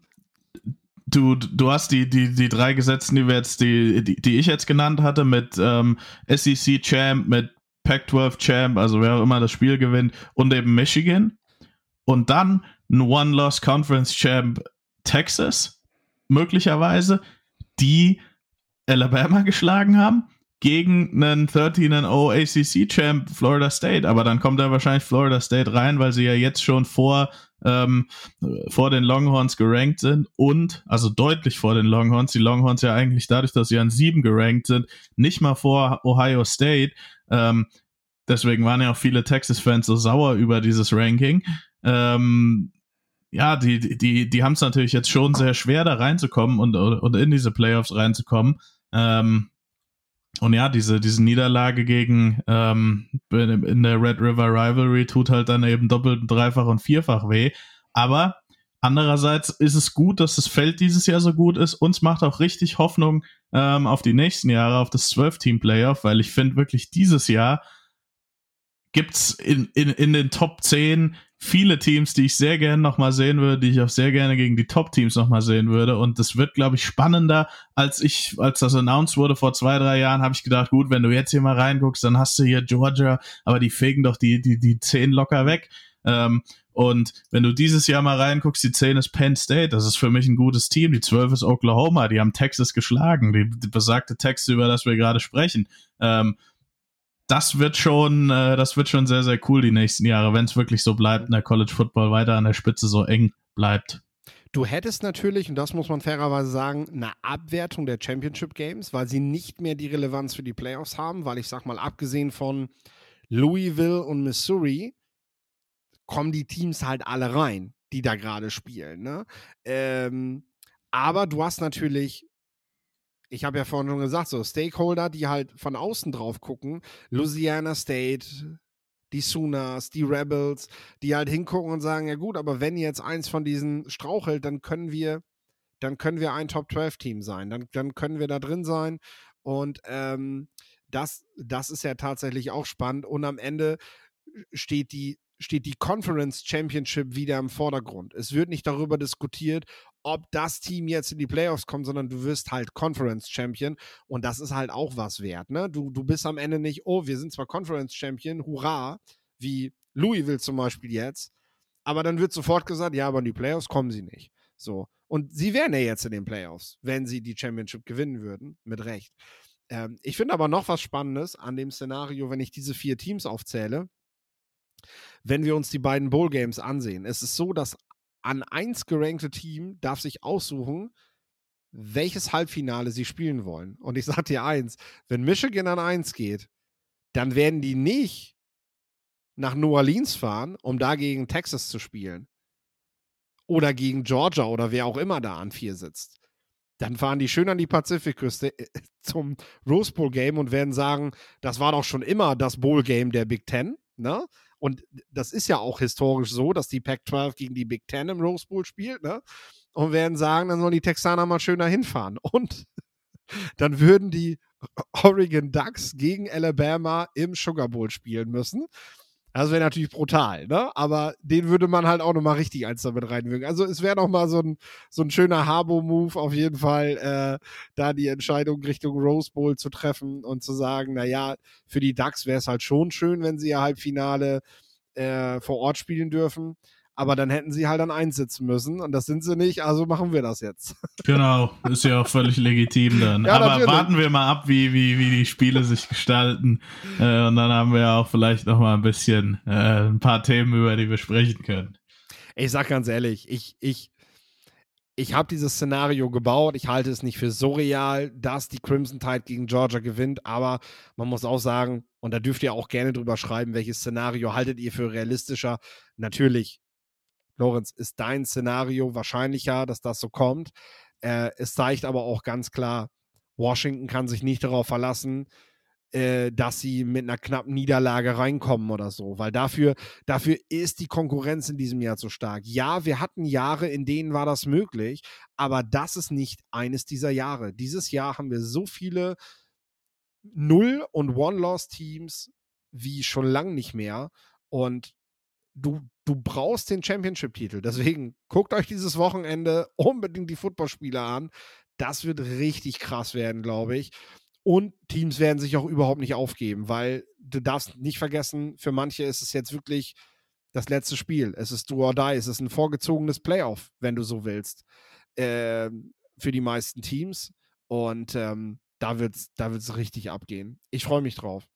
du, du hast die, die, die drei Gesetzen, die wir jetzt, die, die, die ich jetzt genannt hatte, mit ähm, SEC Champ, mit Pac-12 Champ, also wer auch immer das Spiel gewinnt, und eben Michigan. Und dann ein One-Loss Conference Champ Texas, möglicherweise, die Alabama geschlagen haben gegen einen 13-0 ACC-Champ Florida State. Aber dann kommt da wahrscheinlich Florida State rein, weil sie ja jetzt schon vor, ähm, vor den Longhorns gerankt sind und, also deutlich vor den Longhorns, die Longhorns ja eigentlich dadurch, dass sie an sieben gerankt sind, nicht mal vor Ohio State. Ähm, deswegen waren ja auch viele Texas-Fans so sauer über dieses Ranking. Ähm, ja, die, die, die haben es natürlich jetzt schon sehr schwer, da reinzukommen und, und in diese Playoffs reinzukommen. Ähm, und ja, diese, diese Niederlage gegen ähm, in der Red River Rivalry tut halt dann eben doppelt, dreifach und vierfach weh. Aber andererseits ist es gut, dass das Feld dieses Jahr so gut ist. Uns macht auch richtig Hoffnung ähm, auf die nächsten Jahre, auf das 12-Team-Playoff, weil ich finde wirklich dieses Jahr gibt's in, in, in den Top 10 viele Teams, die ich sehr gerne nochmal sehen würde, die ich auch sehr gerne gegen die Top-Teams nochmal sehen würde. Und das wird, glaube ich, spannender, als ich, als das announced wurde vor zwei, drei Jahren, habe ich gedacht, gut, wenn du jetzt hier mal reinguckst, dann hast du hier Georgia, aber die fegen doch die, die, die zehn locker weg. Ähm, und wenn du dieses Jahr mal reinguckst, die 10 ist Penn State, das ist für mich ein gutes Team. Die 12 ist Oklahoma, die haben Texas geschlagen, die, die besagte Texte, über das wir gerade sprechen. Ähm, das wird schon, äh, das wird schon sehr, sehr cool die nächsten Jahre, wenn es wirklich so bleibt und der College Football weiter an der Spitze so eng bleibt. Du hättest natürlich, und das muss man fairerweise sagen, eine Abwertung der Championship Games, weil sie nicht mehr die Relevanz für die Playoffs haben, weil ich sag mal, abgesehen von Louisville und Missouri, kommen die Teams halt alle rein, die da gerade spielen. Ne? Ähm, Aber du hast natürlich, ich habe ja vorhin schon gesagt, so Stakeholder, die halt von außen drauf gucken. Louisiana State, die Sooners, die Rebels, die halt hingucken und sagen, ja gut, aber wenn jetzt eins von diesen strauchelt, dann können wir, dann können wir ein Top-12-Team sein. Dann, dann können wir da drin sein. Und ähm, das, das ist ja tatsächlich auch spannend. Und am Ende steht die, steht die Conference Championship wieder im Vordergrund. Es wird nicht darüber diskutiert, ob das Team jetzt in die Playoffs kommt, sondern du wirst halt Conference Champion und das ist halt auch was wert. Ne? Du, du bist am Ende nicht, oh, wir sind zwar Conference Champion, hurra, wie Louisville zum Beispiel jetzt, aber dann wird sofort gesagt, ja, aber in die Playoffs kommen sie nicht. So. Und sie wären ja jetzt in den Playoffs, wenn sie die Championship gewinnen würden, mit Recht. Ähm, ich finde aber noch was Spannendes an dem Szenario, wenn ich diese vier Teams aufzähle. Wenn wir uns die beiden Bowl Games ansehen, es ist so, dass an eins gerankte Team darf sich aussuchen, welches Halbfinale sie spielen wollen. Und ich sage dir eins, wenn Michigan an eins geht, dann werden die nicht nach New Orleans fahren, um da gegen Texas zu spielen. Oder gegen Georgia oder wer auch immer da an vier sitzt. Dann fahren die schön an die Pazifikküste äh, zum Rose Bowl Game und werden sagen, das war doch schon immer das Bowl Game der Big Ten. Ne? Und das ist ja auch historisch so, dass die Pac-12 gegen die Big Ten im Rose Bowl spielt. Ne? Und werden sagen, dann sollen die Texaner mal schön dahin fahren. Und dann würden die Oregon Ducks gegen Alabama im Sugar Bowl spielen müssen. Das wäre natürlich brutal, ne? Aber den würde man halt auch nochmal richtig eins damit reinwirken. Also es wäre nochmal so ein, so ein schöner Harbo-Move auf jeden Fall, äh, da die Entscheidung Richtung Rose Bowl zu treffen und zu sagen, naja, für die Ducks wäre es halt schon schön, wenn sie ihr Halbfinale äh, vor Ort spielen dürfen aber dann hätten sie halt dann einsitzen müssen und das sind sie nicht, also machen wir das jetzt. Genau, ist ja auch völlig legitim dann. Ja, aber natürlich. warten wir mal ab, wie, wie, wie die Spiele sich gestalten äh, und dann haben wir auch vielleicht noch mal ein bisschen äh, ein paar Themen, über die wir sprechen können. Ich sag ganz ehrlich, ich, ich, ich habe dieses Szenario gebaut. Ich halte es nicht für so real, dass die Crimson Tide gegen Georgia gewinnt, aber man muss auch sagen, und da dürft ihr auch gerne drüber schreiben, welches Szenario haltet ihr für realistischer. Natürlich Lorenz, ist dein Szenario wahrscheinlicher, dass das so kommt. Äh, es zeigt aber auch ganz klar, Washington kann sich nicht darauf verlassen, äh, dass sie mit einer knappen Niederlage reinkommen oder so, weil dafür, dafür ist die Konkurrenz in diesem Jahr zu stark. Ja, wir hatten Jahre, in denen war das möglich, aber das ist nicht eines dieser Jahre. Dieses Jahr haben wir so viele Null- und One-Loss-Teams wie schon lange nicht mehr. Und du, du brauchst den Championship-Titel. Deswegen guckt euch dieses Wochenende unbedingt die Footballspiele an. Das wird richtig krass werden, glaube ich. Und Teams werden sich auch überhaupt nicht aufgeben, weil du darfst nicht vergessen, für manche ist es jetzt wirklich das letzte Spiel. Es ist do or die. Es ist ein vorgezogenes Playoff, wenn du so willst, äh, für die meisten Teams. Und ähm, da wird es da wird's richtig abgehen. Ich freue mich drauf.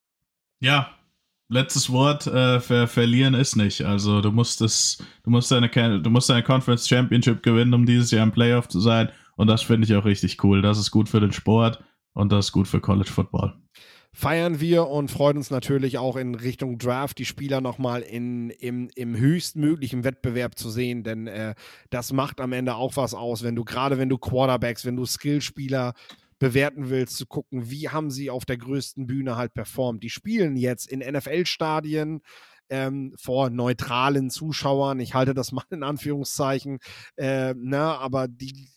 Ja, letztes Wort äh, ver verlieren ist nicht. Also du musst es, du musst deine, du musst deine Conference Championship gewinnen, um dieses Jahr im Playoff zu sein. Und das finde ich auch richtig cool. Das ist gut für den Sport und das ist gut für College Football. Feiern wir und freuen uns natürlich auch in Richtung Draft, die Spieler nochmal in, im, im höchstmöglichen Wettbewerb zu sehen, denn äh, das macht am Ende auch was aus, wenn du gerade, wenn du Quarterbacks, wenn du Skillspieler bewerten willst, zu gucken, wie haben sie auf der größten Bühne halt performt. Die spielen jetzt in NFL-Stadien. Ähm, vor neutralen Zuschauern. Ich halte das mal in Anführungszeichen. Äh, na, ne, aber die,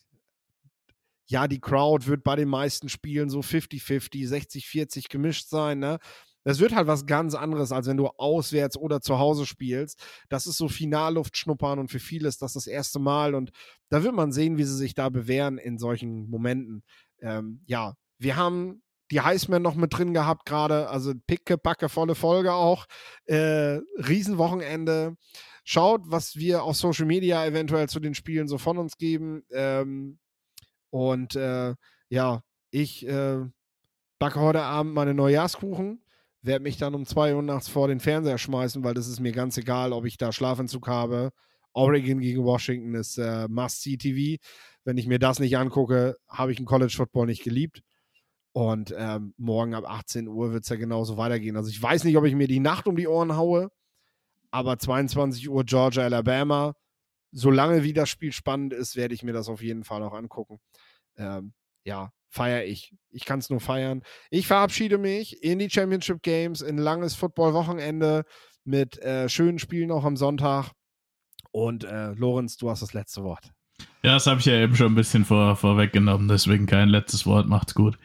ja, die Crowd wird bei den meisten Spielen so 50-50, 60-40 gemischt sein. Ne? Das wird halt was ganz anderes, als wenn du auswärts oder zu Hause spielst. Das ist so Finalluft schnuppern und für viele ist das das erste Mal. Und da wird man sehen, wie sie sich da bewähren in solchen Momenten ähm, ja, wir haben die Heisman noch mit drin gehabt gerade, also picke, packe, volle Folge auch. Äh, Riesenwochenende. Schaut, was wir auf Social Media eventuell zu den Spielen so von uns geben. Ähm, und äh, ja, ich äh, backe heute Abend meine Neujahrskuchen, werde mich dann um 2 Uhr nachts vor den Fernseher schmeißen, weil das ist mir ganz egal, ob ich da Schlafentzug habe. Oregon gegen Washington ist äh, Must-See-TV. Wenn ich mir das nicht angucke, habe ich einen College Football nicht geliebt. Und ähm, morgen ab 18 Uhr wird es ja genauso weitergehen. Also ich weiß nicht, ob ich mir die Nacht um die Ohren haue, aber 22 Uhr Georgia, Alabama, solange wie das Spiel spannend ist, werde ich mir das auf jeden Fall auch angucken. Ähm, ja, feiere ich. Ich kann es nur feiern. Ich verabschiede mich in die Championship Games, in langes Football-Wochenende mit äh, schönen Spielen auch am Sonntag. Und äh, Lorenz, du hast das letzte Wort. Ja, das habe ich ja eben schon ein bisschen vor, vorweggenommen, deswegen kein letztes Wort. Macht's gut.